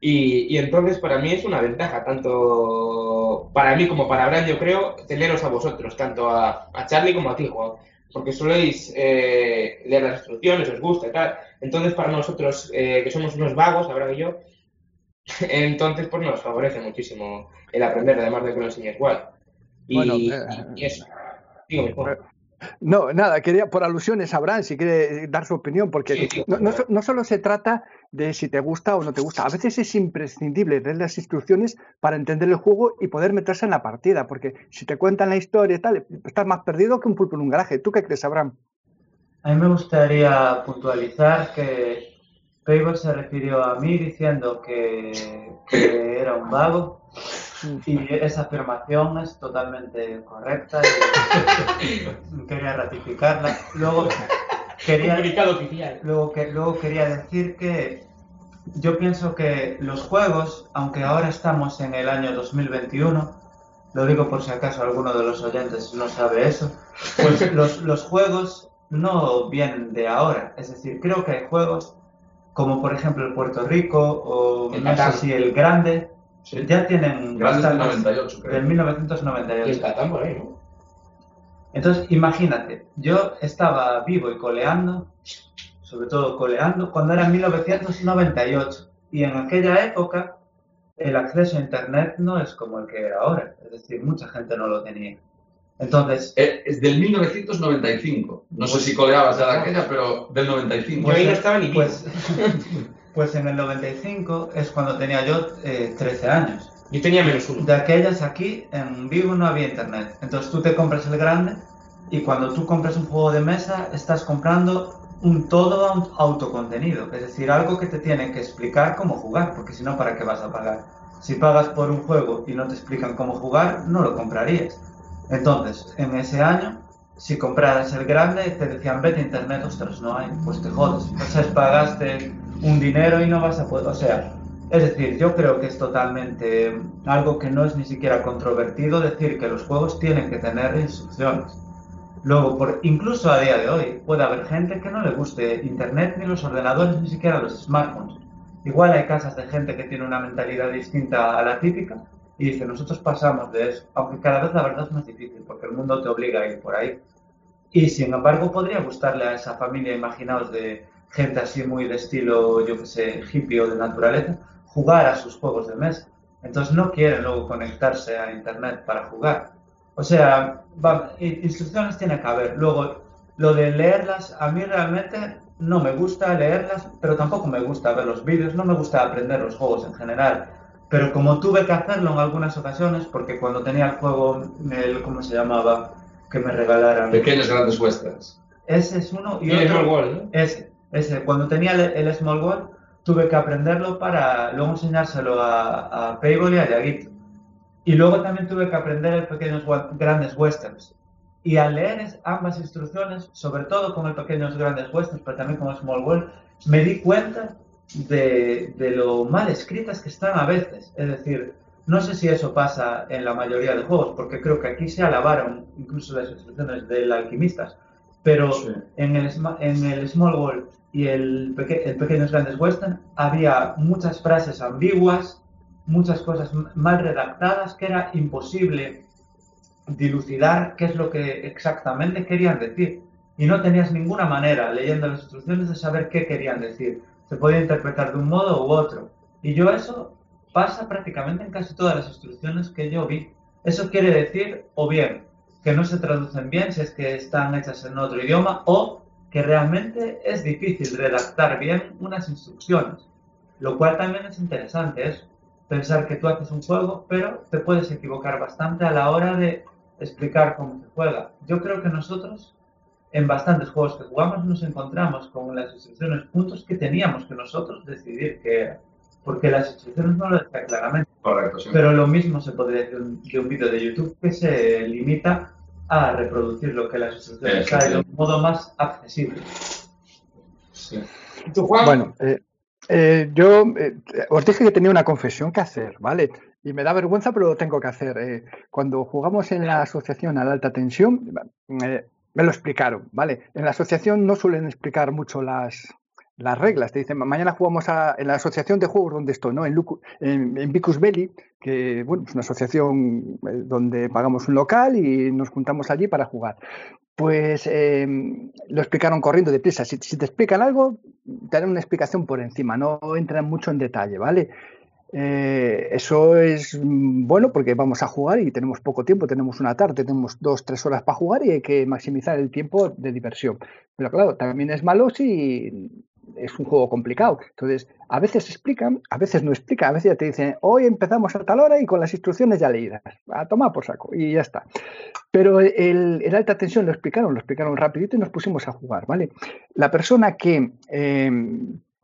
Y, y entonces para mí es una ventaja, tanto para mí como para Abraham, yo creo, teneros a vosotros, tanto a, a Charlie como a ti, Juan. Porque soléis eh, leer las instrucciones, os gusta y tal. Entonces, para nosotros, eh, que somos unos vagos, Abraham y yo, entonces pues nos favorece muchísimo el aprender, además de que lo enseñes igual. Y, Bueno, y- eh, y eso. Digo, Juan. No, nada, quería por alusiones, Abraham, si quiere dar su opinión, porque Sí, sí. no, no so- no solo se trata de si te gusta o no te gusta, a veces es imprescindible leer las instrucciones para entender el juego y poder meterse en la partida, porque si te cuentan la historia y tal, estás más perdido que un pulpo en un garaje. ¿Tú qué crees, Abraham? A mí me gustaría puntualizar que Payball se refirió a mí diciendo que, que era un vago y esa afirmación es totalmente correcta y quería ratificarla. Luego quería, oficial. luego, que, luego quería decir que yo pienso que los juegos, aunque ahora estamos en el año 2021, lo digo por si acaso alguno de los oyentes no sabe eso, pues los, los juegos no vienen de ahora. Es decir, creo que hay juegos como por ejemplo el Puerto Rico o El no sé Catán. si el Grande, Sí. ya tienen Grandes del bastantes- 98, creo. del Y el 1998. Catán por ahí, ¿no? Entonces, imagínate, yo estaba vivo y coleando, sobre todo coleando, cuando era 1998. Y en aquella época, el acceso a Internet no es como el que era ahora. Es decir, mucha gente no lo tenía. Entonces, Eh, Es del 1995. No sé si coleabas ya de aquella, pero del 95. Yo ahí no estaba ni vivo. pues, pues en el 95 es cuando tenía yo eh, 13 años. Yo tenía menos uno. De aquellas aquí, en Vigo no había internet. Entonces tú te compras el grande y cuando tú compras un juego de mesa estás comprando un todo aut- autocontenido. Es decir, algo que te tiene que explicar cómo jugar, porque si no, ¿para qué vas a pagar? Si pagas por un juego y no te explican cómo jugar, no lo comprarías. Entonces, en ese año, si compraras el grande, te decían, vete a internet, ostras, no hay, pues te jodes. O sea, pagaste un dinero y no vas a poder, o sea, es decir, yo creo que es totalmente algo que no es ni siquiera controvertido decir que los juegos tienen que tener instrucciones. Luego, por, incluso a día de hoy, puede haber gente que no le guste Internet ni los ordenadores, ni siquiera los smartphones. Igual hay casas de gente que tiene una mentalidad distinta a la típica y dice, nosotros pasamos de eso, aunque cada vez la verdad es más difícil porque el mundo te obliga a ir por ahí. Y sin embargo, podría gustarle a esa familia, imaginaos, de gente así muy de estilo, yo que sé, hippie o de naturaleza, jugar a sus juegos de mesa. Entonces no quieren luego conectarse a internet para jugar. O sea, va- instrucciones tiene que haber. Luego, lo de leerlas, a mí realmente no me gusta leerlas, pero tampoco me gusta ver los vídeos, no me gusta aprender los juegos en general. Pero como tuve que hacerlo en algunas ocasiones, porque cuando tenía el juego, el, ¿cómo se llamaba? Que me regalaran. Pequeños grandes westerns. Ese es uno y Y el otro. Small World, ¿no? Ese, ese. Cuando tenía el, el Small World, tuve que aprenderlo para luego enseñárselo a, a Payball y a Yaguito. Y luego también tuve que aprender el Pequeños Grandes Westerns. Y al leer ambas instrucciones, sobre todo con el Pequeños Grandes Westerns, pero también con el Small World, me di cuenta de, de lo mal escritas que están a veces. Es decir, no sé si eso pasa en la mayoría de juegos, porque creo que aquí se alabaron incluso las instrucciones del Alquimistas. Pero Sí. en el, sma- en el Small World y el, peque- el Pequeños Grandes Western había muchas frases ambiguas, muchas cosas mal redactadas que era imposible dilucidar qué es lo que exactamente querían decir. Y no tenías ninguna manera, leyendo las instrucciones, de saber qué querían decir. Se podía interpretar de un modo u otro. Y yo eso pasa prácticamente en casi todas las instrucciones que yo vi. Eso quiere decir, o bien, que no se traducen bien si es que están hechas en otro idioma, o que realmente es difícil redactar bien unas instrucciones. Lo cual también es interesante, es pensar que tú haces un juego, pero te puedes equivocar bastante a la hora de explicar cómo se juega. Yo creo que nosotros, en bastantes juegos que jugamos, nos encontramos con las instrucciones puntos que teníamos que nosotros decidir qué era. Porque las instrucciones no lo decían claramente. Correcto, sí. Pero lo mismo se podría decir de un vídeo de YouTube que se limita a reproducir lo que las instrucciones hay de un modo más accesible. Sí. ¿Tú, Juan? Bueno, eh, eh, yo eh, os dije que tenía una confesión que hacer, ¿vale? Y me da vergüenza, pero lo tengo que hacer. Eh, cuando jugamos en la asociación a la alta tensión, eh, me lo explicaron, ¿vale? En la asociación no suelen explicar mucho las, las reglas. Te dicen, mañana jugamos a- en la asociación de juegos donde estoy, ¿no? En, Vicus Belli, que bueno, es una asociación eh, donde pagamos un local y nos juntamos allí para jugar. Pues eh, lo explicaron corriendo deprisa. Si, si te explican algo, te dan una explicación por encima, no entran mucho en detalle, ¿vale? Eh, eso es mm, bueno porque vamos a jugar y tenemos poco tiempo, tenemos una tarde, tenemos dos, tres horas para jugar y hay que maximizar el tiempo de diversión. Pero claro, también es malo si es un juego complicado. Entonces, a veces explican, a veces no explican, a veces ya te dicen, hoy empezamos a tal hora y con las instrucciones ya leídas, a tomar por saco y ya está. Pero el, alta tensión lo explicaron, lo explicaron rapidito y nos pusimos a jugar, ¿vale? La persona que eh,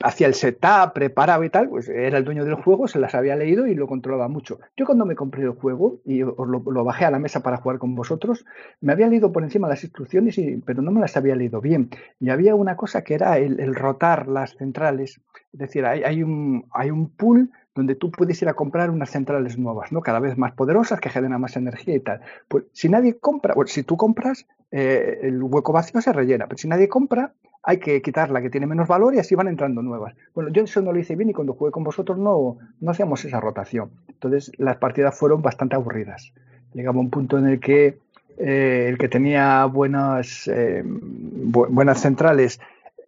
hacía el setup, preparaba y tal, pues era el dueño del juego, se las había leído y lo controlaba mucho. Yo cuando me compré el juego y os lo, bajé a la mesa para jugar con vosotros, me había leído por encima las instrucciones, pero no me las había leído bien. Y había una cosa que era el, el rotar las centrales, es decir, hay, hay, un, hay un pool donde tú puedes ir a comprar unas centrales nuevas, ¿no? Cada vez más poderosas, que generan más energía y tal. Pues si nadie compra, bueno, si tú compras, eh, el hueco vacío se rellena, pero si nadie compra, hay que quitar la que tiene menos valor y así van entrando nuevas. Bueno, yo eso no lo hice bien y cuando jugué con vosotros no, no hacíamos esa rotación. Entonces las partidas fueron bastante aburridas. Llegaba un punto en el que eh, el que tenía buenas, eh, bu buenas centrales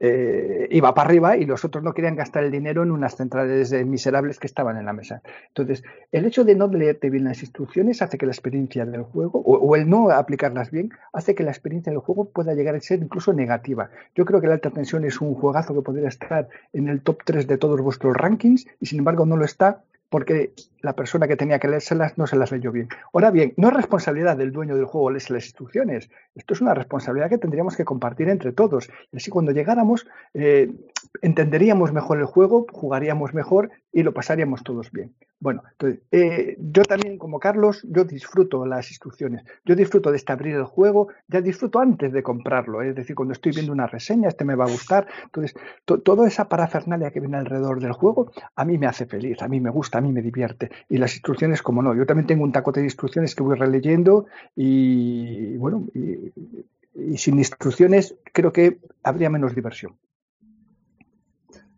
eh, iba para arriba y los otros no querían gastar el dinero en unas centrales miserables que estaban en la mesa. Entonces, el hecho de no leerte bien las instrucciones hace que la experiencia del juego, o, o, el no aplicarlas bien, hace que la experiencia del juego pueda llegar a ser incluso negativa. Yo creo que la alta tensión es un juegazo que podría estar en el top 3 de todos vuestros rankings y sin embargo no lo está porque la persona que tenía que leérselas no se las leyó bien. Ahora bien, no es responsabilidad del dueño del juego leerse las instrucciones. Esto es una responsabilidad que tendríamos que compartir entre todos. Y así cuando llegáramos, eh, entenderíamos mejor el juego, jugaríamos mejor y lo pasaríamos todos bien. Bueno, entonces, eh, yo también, como Carlos, yo disfruto las instrucciones. Yo disfruto de este abrir el juego, ya disfruto antes de comprarlo. Es decir, cuando estoy viendo una reseña, este me va a gustar. Entonces, to toda esa parafernalia que viene alrededor del juego, a mí me hace feliz, a mí me gusta, a mí me divierte. Y las instrucciones, como no. Yo también tengo un tacote de instrucciones que voy releyendo y, bueno, y sin instrucciones creo que habría menos diversión.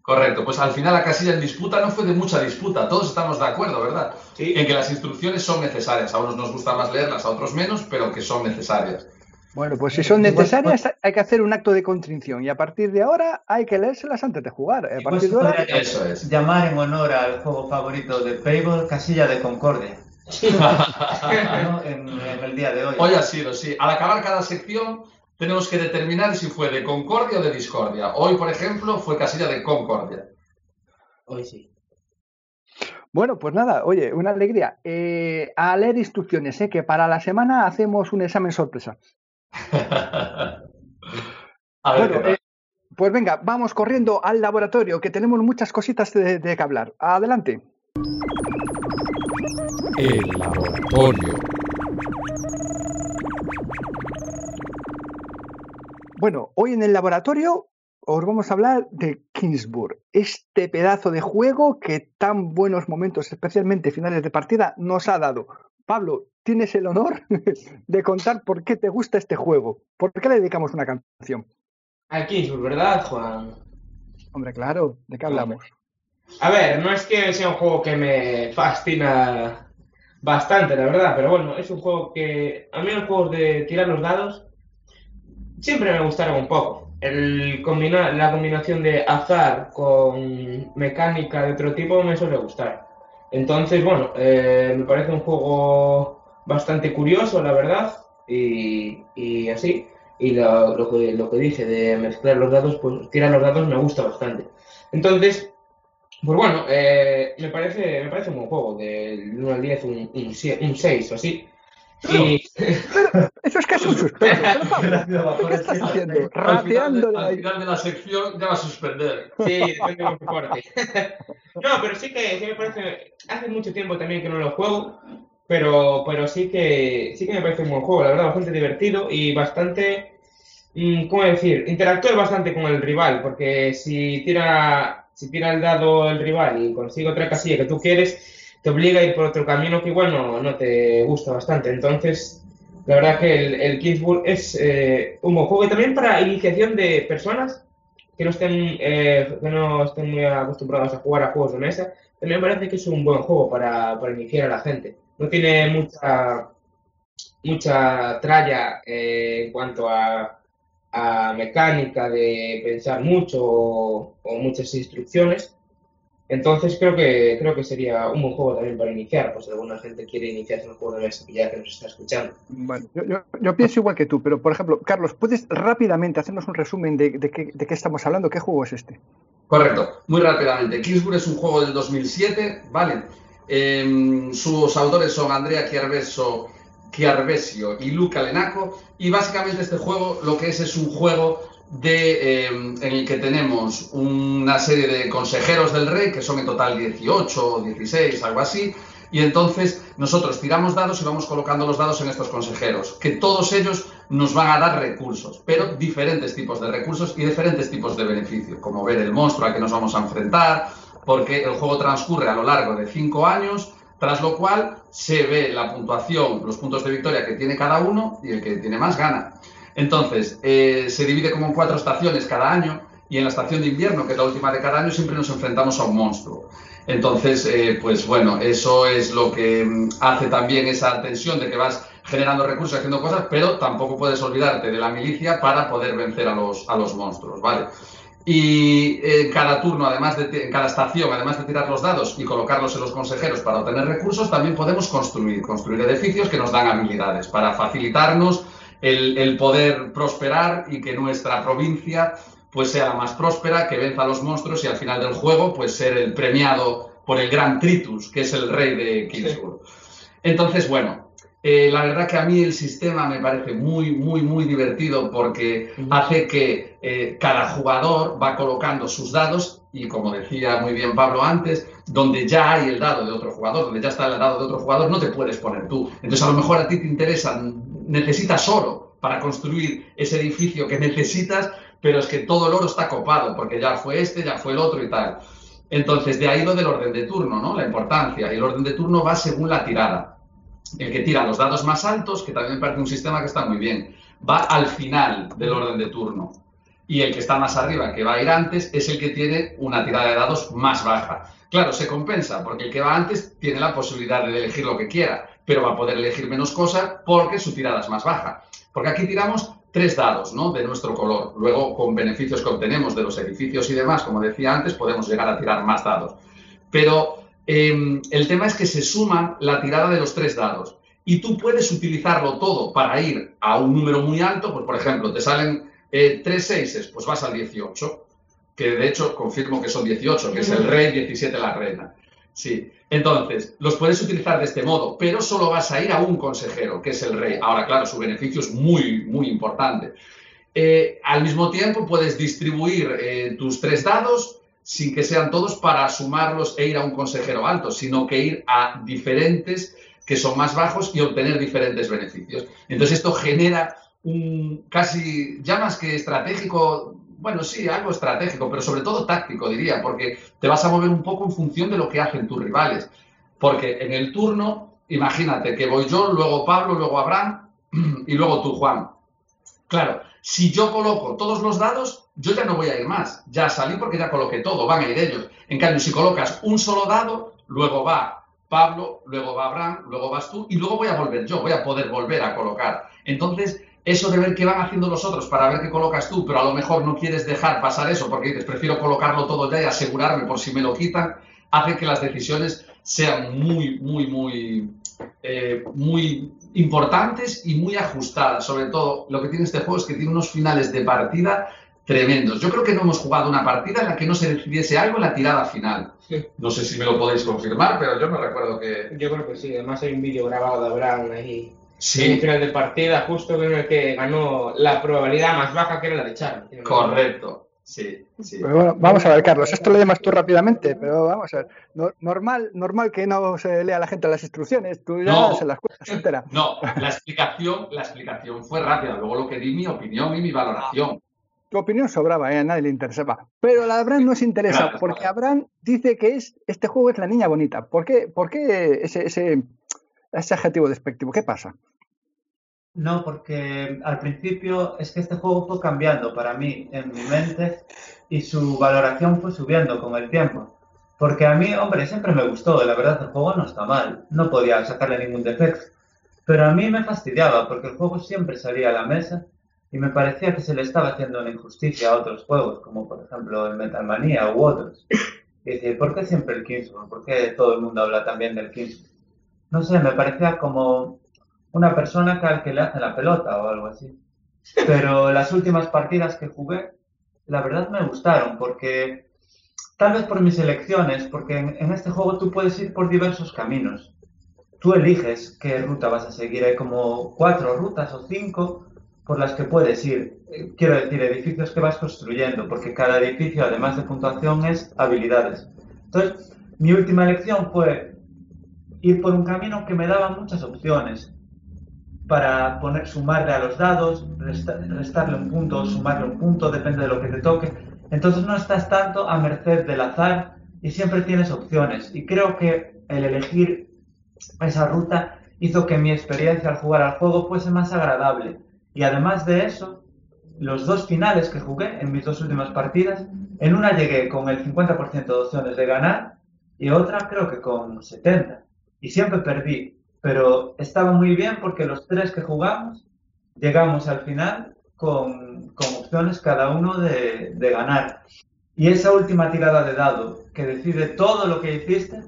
Correcto, pues al final la casilla en disputa no fue de mucha disputa, todos estamos de acuerdo, ¿verdad? Sí. En que las instrucciones son necesarias, a unos nos gusta más leerlas, a otros menos, pero que son necesarias. Bueno, pues si son necesarias hay que hacer un acto de contrición y a partir de ahora hay que leérselas antes de jugar. A partir de ahora... Eso es. Llamar en honor al juego favorito de Payball Casilla de Concordia. ¿no? en, en, el día de hoy. Hoy ha sido, sí. Al acabar cada sección tenemos que determinar si fue de concordia o de discordia. Hoy, por ejemplo, fue casilla de concordia. Hoy sí. Bueno, pues nada, oye, una alegría. Eh, a leer instrucciones, ¿eh? que para la semana hacemos un examen sorpresa. a ver bueno, eh, pues venga, vamos corriendo al laboratorio, que tenemos muchas cositas de, de que hablar. Adelante. El laboratorio. Bueno, hoy en el laboratorio os vamos a hablar de Kingsburg, este pedazo de juego que tan buenos momentos, especialmente finales de partida, nos ha dado. Pablo, tienes el honor de contar por qué te gusta este juego. ¿Por qué le dedicamos una canción? Al Kingsburg, ¿verdad, Juan? Hombre, claro, ¿de qué hablamos? A ver, no es que sea un juego que me fascina bastante, la verdad, pero bueno, es un juego que a mí los juegos de tirar los dados siempre me gustaron un poco. El combinar, la combinación de azar con mecánica de otro tipo me suele gustar. Entonces, bueno, eh, me parece un juego bastante curioso, la verdad, y, y así. Y lo, lo, que, lo que dije de mezclar los dados, pues tirar los dados me gusta bastante. Entonces, pues bueno, eh, me, parece, me parece un buen juego, del 1 al 10, un, un, un 6 o así. Y... Suspenso. Pero, ¿Qué estás haciendo? Al final, de, al final de la sección ya va a suspender. Sí, depende de corte. no, pero sí que, sí me parece. Hace mucho tiempo también que no lo juego. pero, pero sí que sí que me parece un buen juego, la verdad, bastante divertido y bastante, mm, ¿cómo decir? Interactúa bastante con el rival, porque si tira, si tira el dado el rival y consigue otra casilla que tú quieres, te obliga a ir por otro camino que igual no, no te gusta bastante. Entonces, la verdad que el, el Kingsburg es eh, un buen juego y también para iniciación de personas que no estén, eh, que no estén muy acostumbrados a jugar a juegos de mesa, también me parece que es un buen juego para, para iniciar a la gente. No tiene mucha, mucha tralla eh, en cuanto a, a mecánica de pensar mucho o muchas instrucciones. Entonces creo que creo que sería un buen juego también para iniciar, pues si alguna gente quiere iniciarse en un juego de mesa ya que nos está escuchando. Bueno, yo, yo- yo pienso igual que tú, pero por ejemplo, Carlos, ¿puedes rápidamente hacernos un resumen de, de qué, de qué estamos hablando? ¿Qué juego es este? Correcto, muy rápidamente. Kingsburg es un juego del 2007, ¿vale? Em, sus autores son Andrea Chiarveso, Chiarvesio y Luca Lenaco. Y básicamente este juego lo que es es un juego de, em, en el que tenemos una serie de consejeros del rey, que son en total 18 o 16, algo así. Y entonces nosotros tiramos dados y vamos colocando los dados en estos consejeros, que todos ellos nos van a dar recursos, pero diferentes tipos de recursos y diferentes tipos de beneficios, como ver el monstruo al que nos vamos a enfrentar, porque el juego transcurre a lo largo de cinco años, tras lo cual se ve la puntuación, los puntos de victoria que tiene cada uno y el que tiene más gana. Entonces, eh, se divide como en cuatro estaciones cada año y en la estación de invierno, que es la última de cada año, siempre nos enfrentamos a un monstruo. Entonces, eh, pues bueno, eso es lo que mm, hace también esa tensión de que vas generando recursos, haciendo cosas, pero tampoco puedes olvidarte de la milicia para poder vencer a los, a los monstruos, ¿vale? Y en cada turno, además de en cada estación, además de tirar los dados y colocarlos en los consejeros para obtener recursos, también podemos construir, construir edificios que nos dan habilidades para facilitarnos el, el poder prosperar y que nuestra provincia pues sea la más próspera, que venza a los monstruos y al final del juego pues ser el premiado por el gran Tritus, que es el rey de Kingsburg. Entonces, bueno, eh, la verdad que a mí el sistema me parece muy, muy, muy divertido porque hace que eh, cada jugador va colocando sus dados y como decía muy bien Pablo antes, donde ya hay el dado de otro jugador, donde ya está el dado de otro jugador, no te puedes poner tú. Entonces a lo mejor a ti te interesa, necesitas oro para construir ese edificio que necesitas, pero es que todo el oro está copado porque ya fue este, ya fue el otro y tal. Entonces de ahí lo del orden de turno, ¿no? La importancia. Y el orden de turno va según la tirada el que tira los dados más altos, que también me parece un sistema que está muy bien, va al final del orden de turno. Y el que está más arriba, que va a ir antes, es el que tiene una tirada de dados más baja. Claro, se compensa, porque el que va antes tiene la posibilidad de elegir lo que quiera, pero va a poder elegir menos cosas porque su tirada es más baja. Porque aquí tiramos tres dados, ¿no? De nuestro color. Luego, con beneficios que obtenemos de los edificios y demás, como decía antes, podemos llegar a tirar más dados. Pero eh, el tema es que se suman la tirada de los tres dados y tú puedes utilizarlo todo para ir a un número muy alto, pues por ejemplo, te salen eh, tres seises, pues vas al 18, que de hecho confirmo que son 18, que es el rey, 17 la reina. Sí, entonces los puedes utilizar de este modo, pero solo vas a ir a un consejero, que es el rey. Ahora, claro, su beneficio es muy, muy importante. Eh, al mismo tiempo puedes distribuir eh, tus tres dados sin que sean todos para sumarlos e ir a un consejero alto, sino que ir a diferentes que son más bajos y obtener diferentes beneficios. Entonces esto genera un casi, ya más que estratégico, bueno, sí, algo estratégico, pero sobre todo táctico, diría, porque te vas a mover un poco en función de lo que hacen tus rivales. Porque en el turno, imagínate que voy yo, luego Pablo, luego Abraham y luego tú, Juan. Claro, si yo coloco todos los dados, yo ya no voy a ir más. Ya salí porque ya coloqué todo, van a ir ellos. En cambio, si colocas un solo dado, luego va Pablo, luego va Abraham, luego vas tú y luego voy a volver yo, voy a poder volver a colocar. Entonces, eso de ver qué van haciendo los otros para ver qué colocas tú, pero a lo mejor no quieres dejar pasar eso porque dices, prefiero colocarlo todo ya y asegurarme por si me lo quitan, hace que las decisiones sean muy, muy, muy, eh, muy importantes y muy ajustadas. Sobre todo, lo que tiene este juego es que tiene unos finales de partida tremendos. Yo creo que no hemos jugado una partida en la que no se decidiese algo en la tirada final. No sé si me lo podéis confirmar, pero yo me recuerdo que... Yo creo que sí, además hay un vídeo grabado de Abraham ahí. En Sí, un final de partida, justo en el que ganó la probabilidad más baja, que era la de Charo. correcto. Sí, sí. Pero bueno, vamos a ver, Carlos, esto lo llamas tú rápidamente, pero vamos a ver. No- normal, normal que no se lea la gente las instrucciones, tú ya No. se las cuentas entera. No, la explicación, la explicación fue rápida. Luego lo que di mi opinión y mi valoración. Tu opinión sobraba, ¿eh? a nadie le interesaba. Pero la de Abraham nos interesa, Claro, porque claro. Abraham dice que es este juego es la niña bonita. ¿Por qué, por qué ese, ese, ese adjetivo despectivo? ¿Qué pasa? No, porque al principio es que este juego fue cambiando para mí en mi mente y su valoración fue subiendo con el tiempo. Porque a mí, hombre, siempre me gustó, la verdad el juego no está mal, no podía sacarle ningún defecto. Pero a mí me fastidiaba porque el juego siempre salía a la mesa y me parecía que se le estaba haciendo una injusticia a otros juegos, como por ejemplo el Metal Manía u otros. Y decir, ¿por qué siempre el Kingsburg? ¿Por qué todo el mundo habla también del Kingsburg? No sé, me parecía como una persona que al que le hace la pelota o algo así. Pero las últimas partidas que jugué, la verdad me gustaron porque tal vez por mis elecciones, porque en, este juego tú puedes ir por diversos caminos. Tú eliges qué ruta vas a seguir. Hay como cuatro rutas o cinco por las que puedes ir. Eh, Quiero decir, edificios que vas construyendo, porque cada edificio, además de puntuación, es habilidades. Entonces, mi última elección fue ir por un camino que me daba muchas opciones para poner, sumarle a los dados, resta- restarle un punto sumarle un punto, depende de lo que te toque. Entonces no estás tanto a merced del azar y siempre tienes opciones. Y creo que el elegir esa ruta hizo que mi experiencia al jugar al juego fuese más agradable. Y además de eso, los dos finales que jugué en mis dos últimas partidas, en una llegué con el 50% de opciones de ganar y otra creo que con 70%. Y siempre perdí, pero estaba muy bien porque los tres que jugamos llegamos al final con, con opciones cada uno de, de ganar. Y esa última tirada de dado que decide todo lo que hiciste,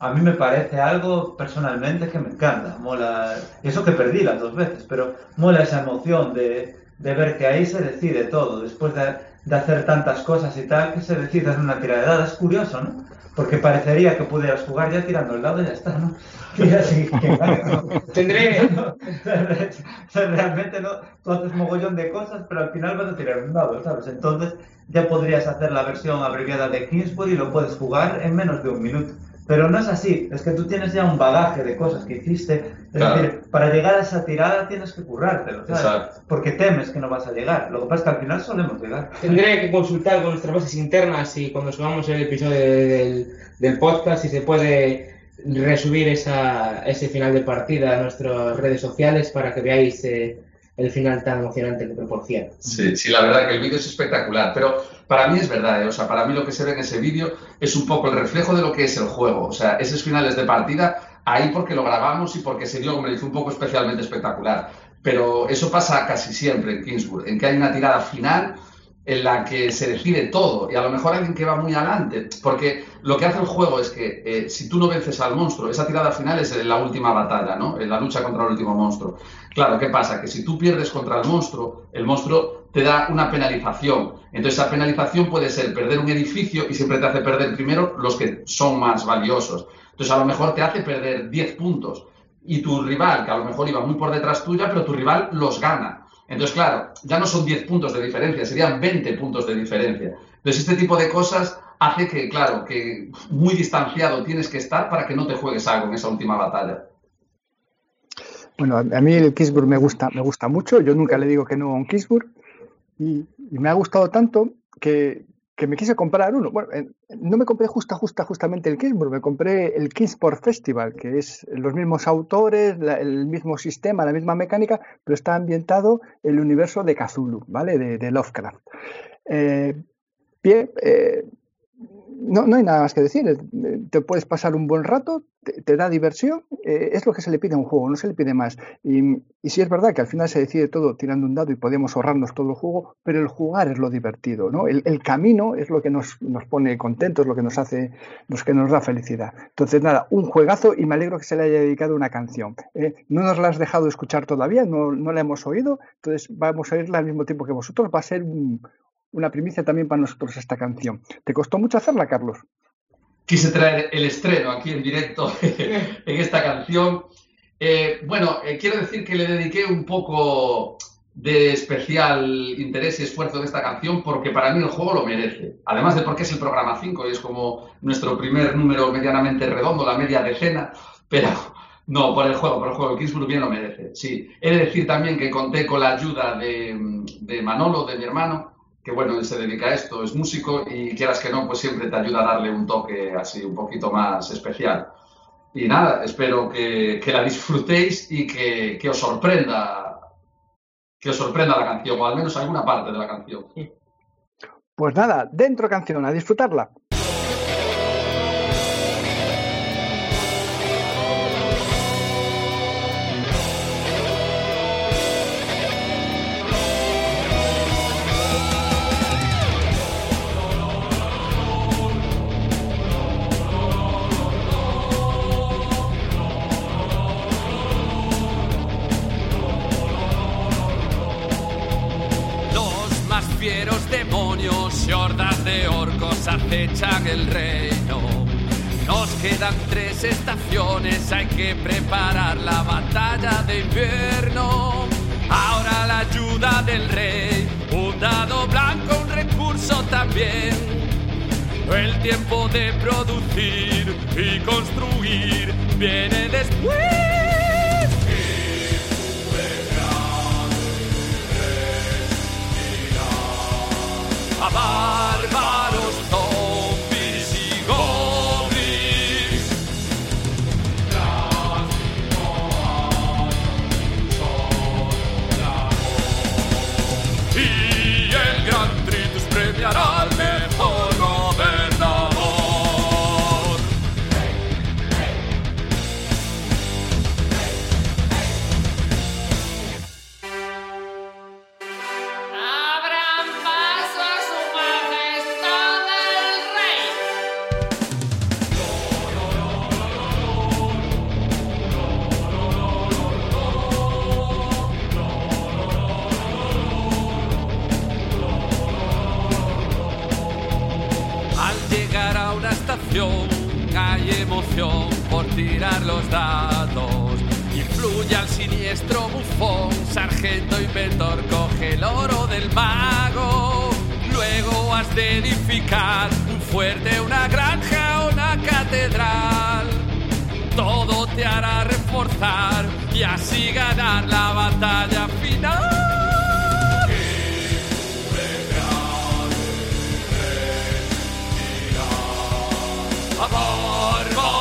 a mí me parece algo personalmente que me encanta. Mola, eso que perdí las dos veces, pero mola esa emoción de, de ver que ahí se decide todo, después de, de hacer tantas cosas y tal, que se decide en una tirada de dado. Es curioso, ¿no? Porque parecería que pudieras jugar ya tirando el dado y ya está, ¿no? Y así que, claro, Tendré, realmente no, tú haces mogollón de cosas, pero al final vas a tirar un dado, ¿sabes? Entonces ya podrías hacer la versión abreviada de Kingsbury y lo puedes jugar en menos de un minuto. Pero no es así, es que tú tienes ya un bagaje de cosas que hiciste. Es Claro. decir, para llegar a esa tirada tienes que currártelo, ¿sabes? Exacto. Porque temes que no vas a llegar. Lo que pasa es que al final solemos llegar. tendré que consultar con nuestras bases internas y cuando subamos el episodio del, del podcast si se puede resubir esa, ese final de partida a nuestras redes sociales para que veáis eh, el final tan emocionante que proporciona. Sí, sí, la verdad que el vídeo es espectacular, pero para mí es verdad, ¿eh? o sea, para mí lo que se ve en ese vídeo es un poco el reflejo de lo que es el juego, o sea, esos finales de partida, ahí porque lo grabamos y porque se dio, me hizo un poco especialmente espectacular, pero eso pasa casi siempre en Kingsburg, en que hay una tirada final en la que se decide todo y a lo mejor alguien que va muy adelante, porque lo que hace el juego es que eh, si tú no vences al monstruo, esa tirada final es la última batalla, ¿no? En la lucha contra el último monstruo. Claro, ¿qué pasa? Que si tú pierdes contra el monstruo, el monstruo te da una penalización. Entonces esa penalización puede ser perder un edificio y siempre te hace perder primero los que son más valiosos. Entonces a lo mejor te hace perder 10 puntos y tu rival, que a lo mejor iba muy por detrás tuya, pero tu rival los gana. Entonces, claro, ya no son 10 puntos de diferencia, serían 20 puntos de diferencia. Entonces, este tipo de cosas hace que, claro, que muy distanciado tienes que estar para que no te juegues algo en esa última batalla. Bueno, a mí el Kingsburg me gusta, me gusta mucho. Yo nunca le digo que no a un Kingsburg. Y, y me ha gustado tanto que, que me quise comprar uno. Bueno, no me compré justa, justa, justamente el Kingsburg, me compré el Kingsport Festival, que es los mismos autores, el mismo sistema, la misma mecánica, pero está ambientado en el universo de Cthulhu, ¿vale? De, Lovecraft. Eh, bien, eh, no, no hay nada más que decir. eh, Te puedes pasar un buen rato, te, da diversión, eh, es lo que se le pide a un juego, no se le pide más. Y, y sí es verdad que al final se decide todo tirando un dado y podemos ahorrarnos todo el juego, pero el jugar es lo divertido, ¿no? El, camino es lo que nos, nos pone contentos, lo que nos hace, lo que nos da felicidad. Entonces, nada, un juegazo y me alegro que se le haya dedicado una canción. ¿eh? No nos la has dejado escuchar todavía, no, no la hemos oído, entonces vamos a oírla al mismo tiempo que vosotros. Va a ser un- una primicia también para nosotros esta canción. ¿Te costó mucho hacerla, Carlos? Quise traer el estreno aquí en directo en esta canción. Eh, bueno, eh, quiero decir que le dediqué un poco de especial interés y esfuerzo de esta canción porque para mí el juego lo merece. Además de porque es el programa 5 y es como nuestro primer número medianamente redondo, la media decena, pero no, por el juego, por el juego, Kingsburg bien lo merece. Sí, he de decir también que conté con la ayuda de, de Manolo, de mi hermano, que bueno, él se dedica a esto, es músico y quieras que no, pues siempre te ayuda a darle un toque así un poquito más especial. Y nada, espero que, que la disfrutéis y que, que os sorprenda que os sorprenda la canción, o al menos alguna parte de la canción. Pues nada, dentro canción, a disfrutarla. Acechan el reino. Nos quedan tres estaciones, hay que preparar la batalla de invierno. Ahora la ayuda del rey, un dado blanco, un recurso también. El tiempo de producir y construir viene después. a bárbaros, por tirar los dados. Y fluye al siniestro bufón, sargento inventor coge el oro del mago. Luego has de edificar un fuerte, una granja una catedral. Todo te hará reforzar y así ganar la batalla final. a bárbaros,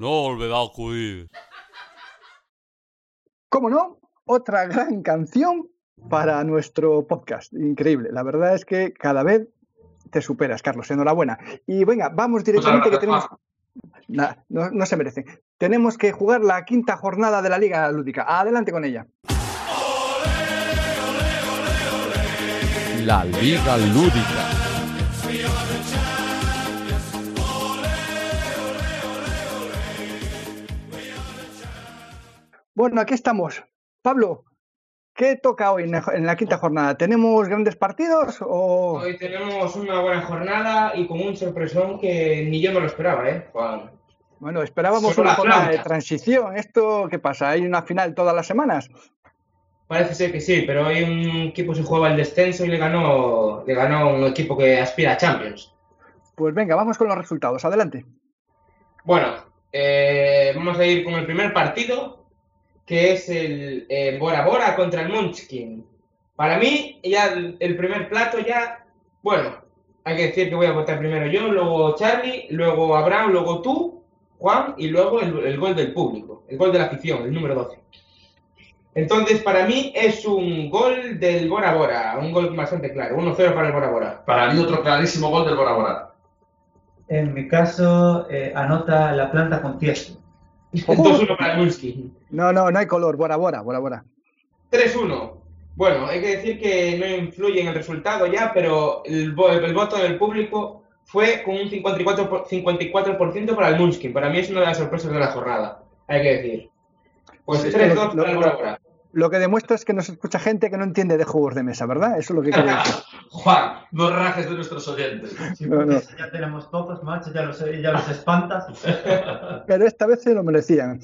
no volverá a. ¿Cómo no? Otra gran canción para nuestro podcast. Increíble. La verdad es que cada vez te superas, Carlos. Enhorabuena. Y venga, vamos directamente que tenemos. Nah, no, no se merecen. Tenemos que jugar la quinta jornada de la Liga Lúdica. Adelante con ella. La Liga Lúdica. Bueno, aquí estamos. Pablo, ¿qué toca hoy en la- quinta jornada? ¿Tenemos grandes partidos o.? Hoy tenemos una buena jornada y con un sorpresón que ni yo me lo esperaba, ¿eh, Juan? Bueno, esperábamos Solo una jornada de transición. ¿Esto qué pasa? ¿Hay una final todas las semanas? Parece ser que sí, pero hoy un equipo se jugaba el descenso y le ganó, le ganó un equipo que aspira a Champions. Pues venga, vamos con los resultados. Adelante. Bueno, eh, vamos a ir con el primer partido, que es el eh, Bora Bora contra el Munchkin. Para mí, ya el, el primer plato ya, bueno, hay que decir que voy a votar primero yo, luego Charlie, luego Abraham, luego tú, Juan, y luego el, el gol del público, el gol de la afición, el número 12. Entonces, para mí es un gol del Bora Bora, un gol bastante claro, 1-0 para el Bora Bora. Para mí otro clarísimo gol del Bora Bora. En mi caso, eh, anota la planta con tiesto. 2-1 para el Munchkin. No, no, no hay color. Bora, bora, bora, bora. 3-1. Bueno, hay que decir que no influye en el resultado ya, pero el, vo- el voto del público fue con un 54%, por- 54% para el Munchkin. Para mí es una de las sorpresas de la jornada, hay que decir. Pues Sí, 3-2 lo- lo- para el Bora Bora lo que demuestra es que nos escucha gente que no entiende de juegos de mesa, ¿verdad? Eso es lo que quiero decir. Juan, no rajes de nuestros oyentes. Sí, no, no. Ya tenemos todos, macho, ya los, eh, ya los espantas. Pero esta vez se lo merecían.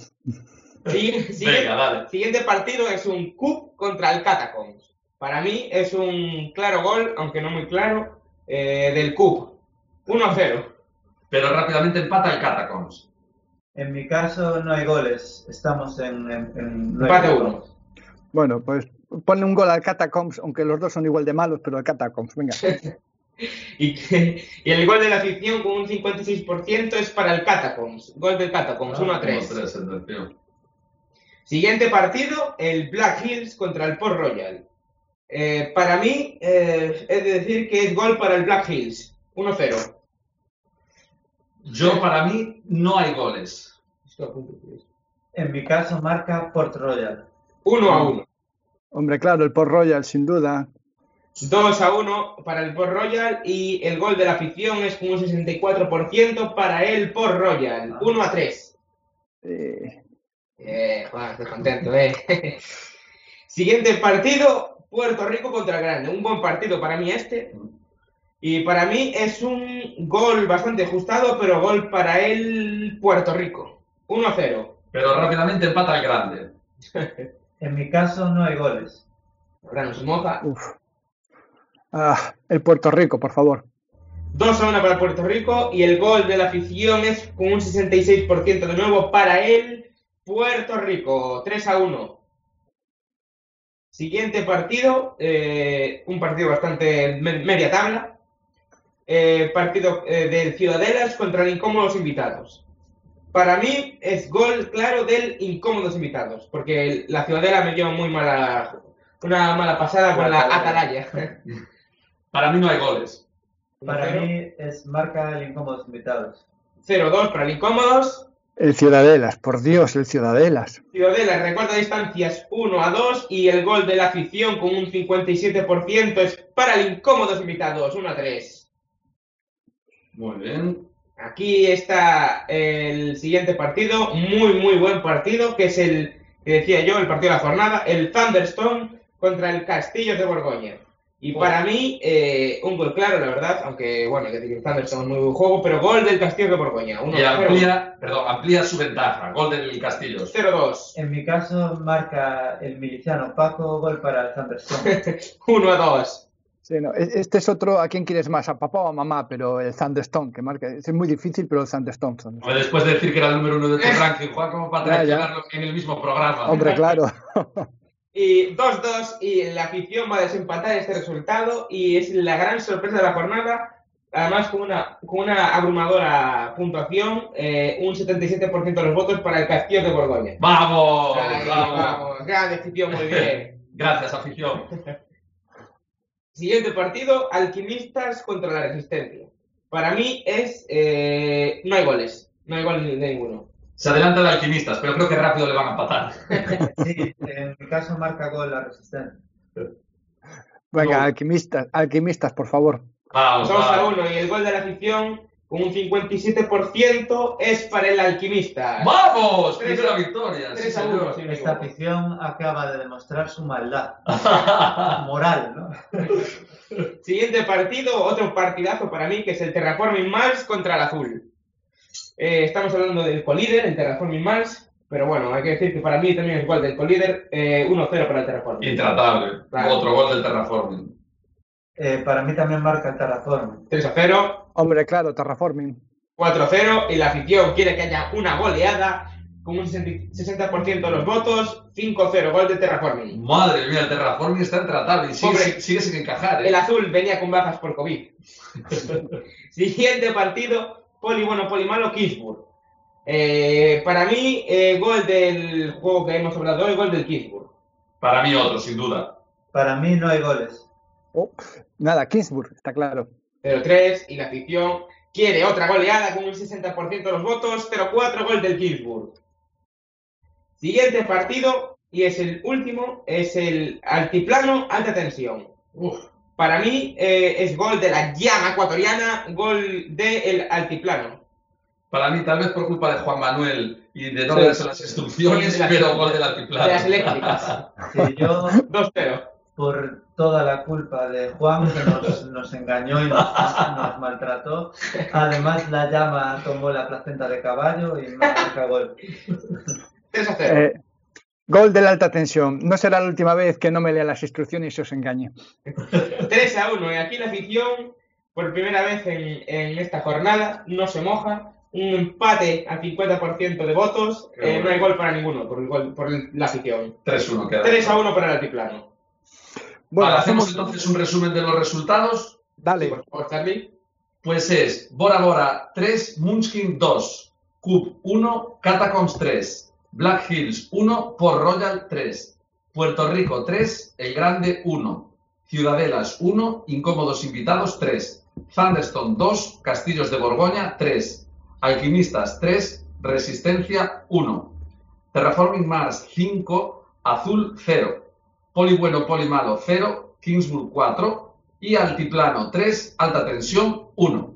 Siguiente, Venga, siguiente partido es un Cup contra el Catacombs. Para mí es un claro gol, aunque no muy claro, eh, del Cup. 1-0. Pero rápidamente empata el Catacombs. En mi caso no hay goles. Estamos en... en, en empate 1. Bueno, pues ponle un gol al Catacombs, aunque los dos son igual de malos, pero al Catacombs, venga. Y, que- y el gol de la afición con un 56% es para el Catacombs. Gol del Catacombs, 1 a 3. 1-3, sentencia. Siguiente partido, el Black Hills contra el Port Royal. Eh, para mí, eh, es de decir que es gol para el Black Hills. 1-0. Yo, para mí, no hay goles. En mi caso, marca Port Royal. 1 a 1. Hombre, claro, el Port Royal, sin duda. 2 a 1 para el Port Royal y el gol de la afición es un 64% para el Port Royal. 1 a 3. Eh, Eh, Juan, estoy contento, eh. Siguiente partido, Puerto Rico contra Grande. Un buen partido para mí este. Y para mí es un gol bastante ajustado, pero gol para el Puerto Rico. 1 a 0. Pero rápidamente empata el grande. En mi caso, no hay goles. Ahora nos moja. uf. Ah, el Puerto Rico, por favor. 2 a 1 para Puerto Rico y el gol de la afición es con un 66% de nuevo para el Puerto Rico. 3 a 1. Siguiente partido, eh, un partido bastante me- media tabla. Eh, partido eh, del Ciudadelas contra el Incómodos Invitados. Para mí es gol claro del Incómodos Invitados, porque la Ciudadela me dio muy mala, una mala pasada con la Atalaya. Para mí no hay goles. Para 1-0. mí es marca el incómodos invitados. 0-2 para el Incómodos. El Ciudadelas, por Dios, el Ciudadelas. Ciudadela recuerda distancias 1 a 2 y el gol de la afición con un 57% es para el Incómodos Invitados, 1 a 3. Muy bien. Aquí está el siguiente partido, muy muy buen partido, que es el que decía yo, el partido de la jornada, el Thunderstone contra el Castillo de Borgoña. Y para mí, eh, un gol claro, la verdad, aunque bueno, que el Thunderstone es muy buen juego, pero gol del Castillo de Borgoña, 1 Y a 0. amplía, perdón, amplía su ventaja. Gol del Castillos. 0-2, En mi caso, marca el miliciano Paco, gol para el Thunderstone. 1 a 2. Sí, no, e- Este es otro, ¿a quién quieres más? ¿A papá o a mamá? Pero el Thunderstone, que marca. Es muy difícil, pero el Thunderstone. Thunderstone. Después de decir que era el número uno de tu ranking, Juan, como para Ya, ya. traicionarlo en el mismo programa. Hombre, claro. Y 2-2 y la afición va a desempatar este resultado y es la gran sorpresa de la jornada, además con una, con una abrumadora puntuación, eh, un 77% de los votos para el Castillo de Borgoña. ¡Vamos! Ahí, ¡Vamos! vamos, gran afición, muy bien. Gracias, afición. Siguiente partido, Alquimistas contra la Resistencia. Para mí es... eh, no hay goles, no hay gol de ninguno. Se adelanta el Alquimistas, pero creo que rápido le van a empatar. Sí, en mi caso marca gol la resistencia. Venga, No. alquimistas, alquimistas, por favor. Vamos, 2 a vamos. 1 y el gol de la afición un 57% es para el Alquimista. ¡Vamos! Tres- Primera victoria. sí, tres a uno, señor. sí. me Esta afición acaba de demostrar su maldad moral, ¿no? Siguiente partido, otro partidazo para mí, que es el Terraforming Mars contra el Azul. Eh, estamos hablando del colíder, el Terraforming Mars, pero bueno, hay que decir que para mí también es igual del colíder, eh, 1-0 para el Terraforming. Intratable. Claro. Otro gol del Terraforming. Eh, para mí también marca el Terraform. 3-0. Hombre, claro, Terraforming. 4-0 y la afición quiere que haya una goleada con un 60% 60% de los votos, 5-0, gol de Terraforming. Madre mía, el Terraforming está intratable y sigue, Hombre. sin- sigue sin encajar. ¿eh? El azul venía con bajas por COVID. Siguiente partido, poli bueno, poli malo, Kingsburg. Eh, para mí, eh, gol del juego que hemos hablado hoy, gol del Kingsburg. Para mí otro, sin duda. Para mí no hay goles. Oh, nada, Kingsburg, está claro. 0-3 y la afición quiere otra goleada con un 60% de los votos, 0-4 gol del Kingsburg. Siguiente partido, y es el último, es el altiplano alta tensión. Uf, Para mí eh, es gol de la llama ecuatoriana, gol del altiplano. para mí, tal vez por culpa de Juan Manuel y de no Sí. leerse las instrucciones, Sí, de las- pero gol del De las altiplano. eléctricas. Sí, yo, 2-0. Por toda la culpa de Juan, que nos, nos engañó y nos, nos maltrató, además la llama tomó la placenta de caballo y me marca gol. 3-0. Eh, gol de la alta tensión. No será la última vez que no me lea las instrucciones y os engañe. 3 a 1. Y aquí la afición, por primera vez en, en esta jornada, no se moja. Un empate al 50% de votos. Eh, no hay gol para ninguno por, el gol- por la afición. 3-1 queda. 3 a 1 para el altiplano. Bueno, Vale, hacemos entonces un resumen de los resultados. Dale. Por favor, Charlie. Pues es Bora Bora 3, Munchkin 2, Cube 1, Catacombs 3, Black Hills 1, Port Royal 3, Puerto Rico 3, El Grande 1, Ciudadelas 1, Incómodos Invitados 3, Thunderstone 2, Castillos de Borgoña 3, Alquimistas 3, Resistencia 1, Terraforming Mars 5, Azul 0, Poli Bueno Poli Malo 0, Kingsburg 4 y Altiplano 3, Alta Tensión 1.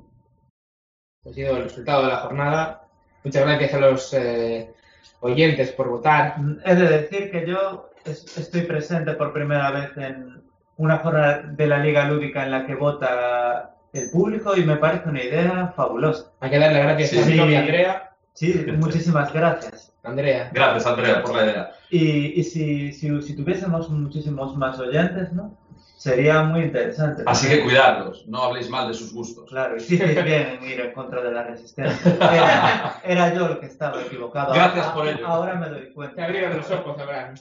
Ha sido el resultado de la jornada. Muchas gracias a los eh, oyentes por votar. He de decir que yo es- estoy presente por primera vez en una jornada de la Liga Lúdica en la que vota el público y me parece una idea fabulosa. Hay que darle gracias a Sí. Andrea. Sí, muchísimas gracias. Andrea. Gracias, Andrea, por la idea. Y, y si, si, si tuviésemos muchísimos más oyentes, ¿no? Sería muy interesante. Así que cuidadlos, no habléis mal de sus gustos. Claro, hicisteis bien en ir en contra de la resistencia. Era, era yo el que estaba equivocado. Gracias por ello. Ahora me doy Te cuenta. abrieron los ojos, Abraham.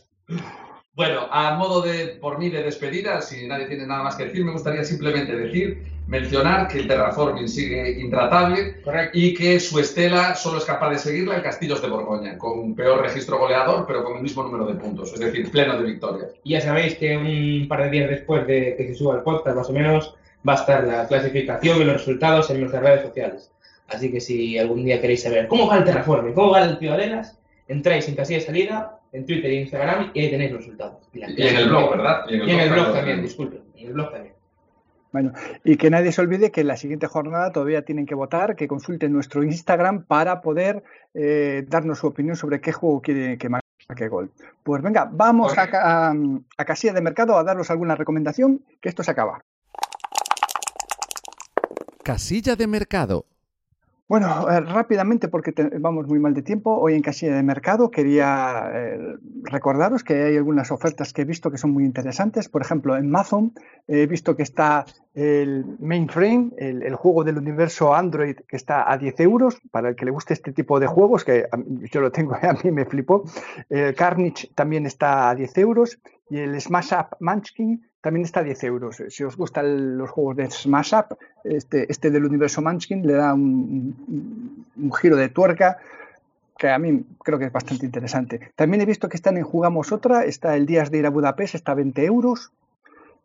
Bueno, a modo de, por mí, de despedida, si nadie tiene nada más que decir, me gustaría simplemente decir, mencionar que el terraforming sigue intratable Correcto. y que su estela solo es capaz de seguirla en Castillos de Borgoña, con un peor registro goleador, pero con el mismo número de puntos, es decir, pleno de victorias. Y ya sabéis que un par de días después de que se suba el podcast, más o menos, va a estar la clasificación y los resultados en nuestras redes sociales. Así que si algún día queréis saber cómo va el Terraforming, cómo va el Ciudadelas, entráis en casilla de salida, en Twitter e Instagram y ahí tenéis los resultados. la Y en el blog, ¿verdad? Y en el blog también, también. disculpe. En el blog también. Bueno, y que nadie se olvide que en la siguiente jornada todavía tienen que votar, que consulten nuestro Instagram para poder eh, darnos su opinión sobre qué juego quiere que marque gol. Pues venga, vamos a, ca- a, a casilla de mercado a daros alguna recomendación, que esto se acaba. Casilla de mercado. Bueno, eh, rápidamente, porque vamos muy mal de tiempo, hoy en casilla de mercado quería eh, recordaros que hay algunas ofertas que he visto que son muy interesantes. Por ejemplo, en Amazon he visto que está el Mainframe, el, juego del universo Android, que está a 10 euros. Para el que le guste este tipo de juegos, que yo lo tengo, a mí me flipó. El Carnage también está a 10 euros. Y el Smash Up Munchkin también está a 10 euros. Si os gustan los juegos de Smash Up, este, este del universo Munchkin le da un, un- un giro de tuerca que a mí creo que es bastante interesante. También he visto que están en Jugamos Otra, está el Días de ir a Budapest, está a 20 euros,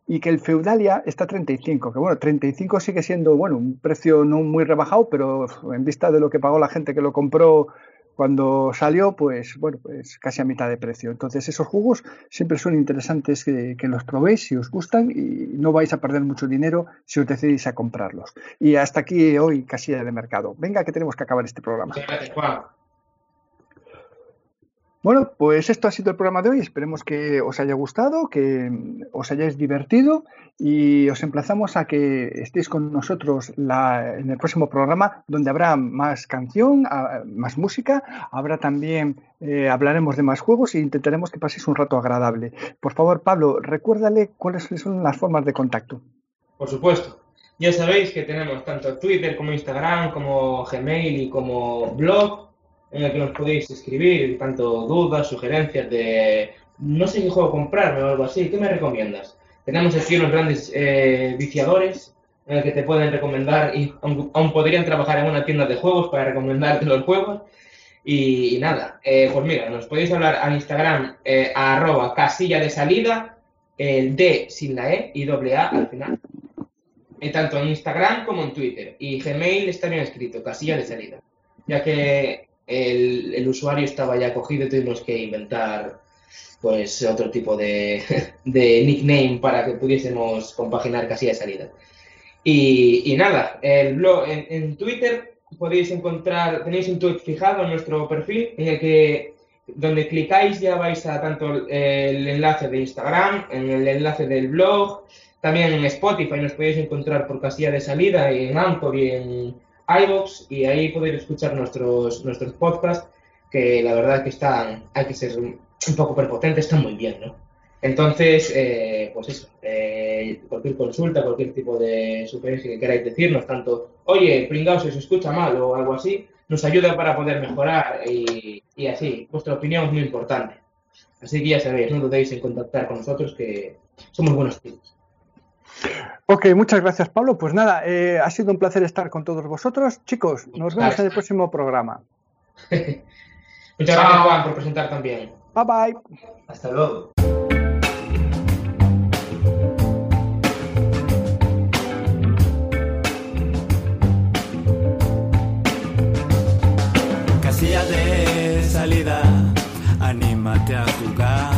y que el Feudalia está a 35, que bueno, 35 sigue siendo, bueno, un precio no muy rebajado, pero en vista de lo que pagó la gente que lo compró cuando salió, pues bueno, pues casi a mitad de precio. Entonces esos juegos siempre son interesantes que, que los probéis si os gustan y no vais a perder mucho dinero si os decidís a comprarlos. Y hasta aquí hoy casilla de mercado. Venga, que tenemos que acabar este programa. Gracias, Juan. Bueno, pues esto ha sido el programa de hoy. Esperemos que os haya gustado, que os hayáis divertido y os emplazamos a que estéis con nosotros la- en el próximo programa donde habrá más canción, más música, habrá también, eh, hablaremos de más juegos e intentaremos que paséis un rato agradable. Por favor, Pablo, recuérdale cuáles son las formas de contacto. Por supuesto. Ya sabéis que tenemos tanto Twitter como Instagram, como Gmail y como blog, en el que nos podéis escribir tanto dudas, sugerencias de no sé qué juego comprarme o algo así. ¿Qué me recomiendas? Tenemos aquí unos grandes eh, viciadores en el que te pueden recomendar y aún, podrían trabajar en una tienda de juegos para recomendarte los juegos. Y, y nada, eh, pues mira, nos podéis hablar a Instagram eh, a arroba casilla de salida, el D sin la E y doble A al final. Eh, tanto en Instagram como en Twitter. Y Gmail está bien escrito, casilla de salida. Ya que el, el usuario estaba ya cogido, tuvimos que inventar pues otro tipo de, de nickname para que pudiésemos compaginar casilla de salida. Y, y nada, el blog en, en Twitter podéis encontrar, tenéis un tweet fijado en nuestro perfil en el que donde clicáis ya vais a tanto el enlace de Instagram, en el enlace del blog, también en Spotify nos podéis encontrar por casilla de salida y en Anchor y en iVoox y ahí podéis escuchar nuestros, nuestros podcasts que la verdad que están, hay que ser un poco prepotentes, están muy bien, ¿no? Entonces, eh, pues eso, eh, cualquier consulta, cualquier tipo de sugerencia que queráis decirnos, tanto, oye, pringao se os escucha mal o algo así, nos ayuda para poder mejorar y, y así. Vuestra opinión es muy importante. Así que ya sabéis, no dudéis en contactar con nosotros que somos buenos tíos. Ok, muchas gracias Pablo. Pues nada, eh, ha sido un placer estar con todos vosotros. Chicos, nos vemos en el próximo programa. Muchas gracias Juan por presentar también. Bye bye. Hasta luego. Casilla de salida, anímate a jugar.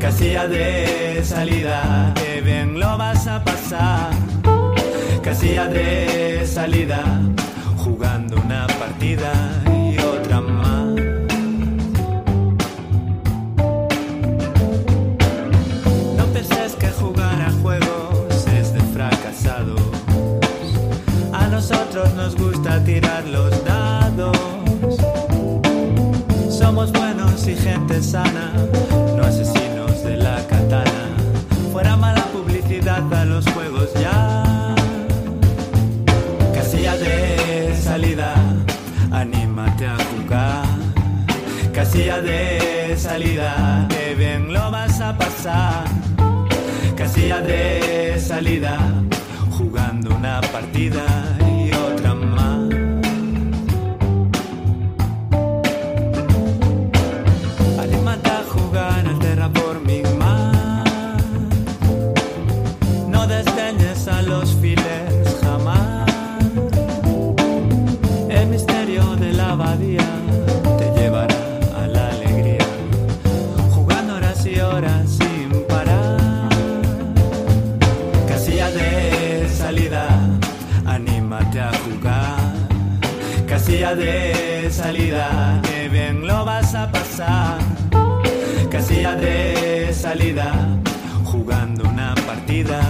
Casilla de salida, lo vas a pasar. Casilla de salida, jugando una partida y otra más. No penses que jugar a juegos es de fracasados. A nosotros nos gusta tirar los dados. Somos buenos y gente sana, Casilla de salida, que bien lo vas a pasar. Casilla de salida, jugando una partida casilla de salida, que bien lo vas a pasar. Casilla de salida, jugando una partida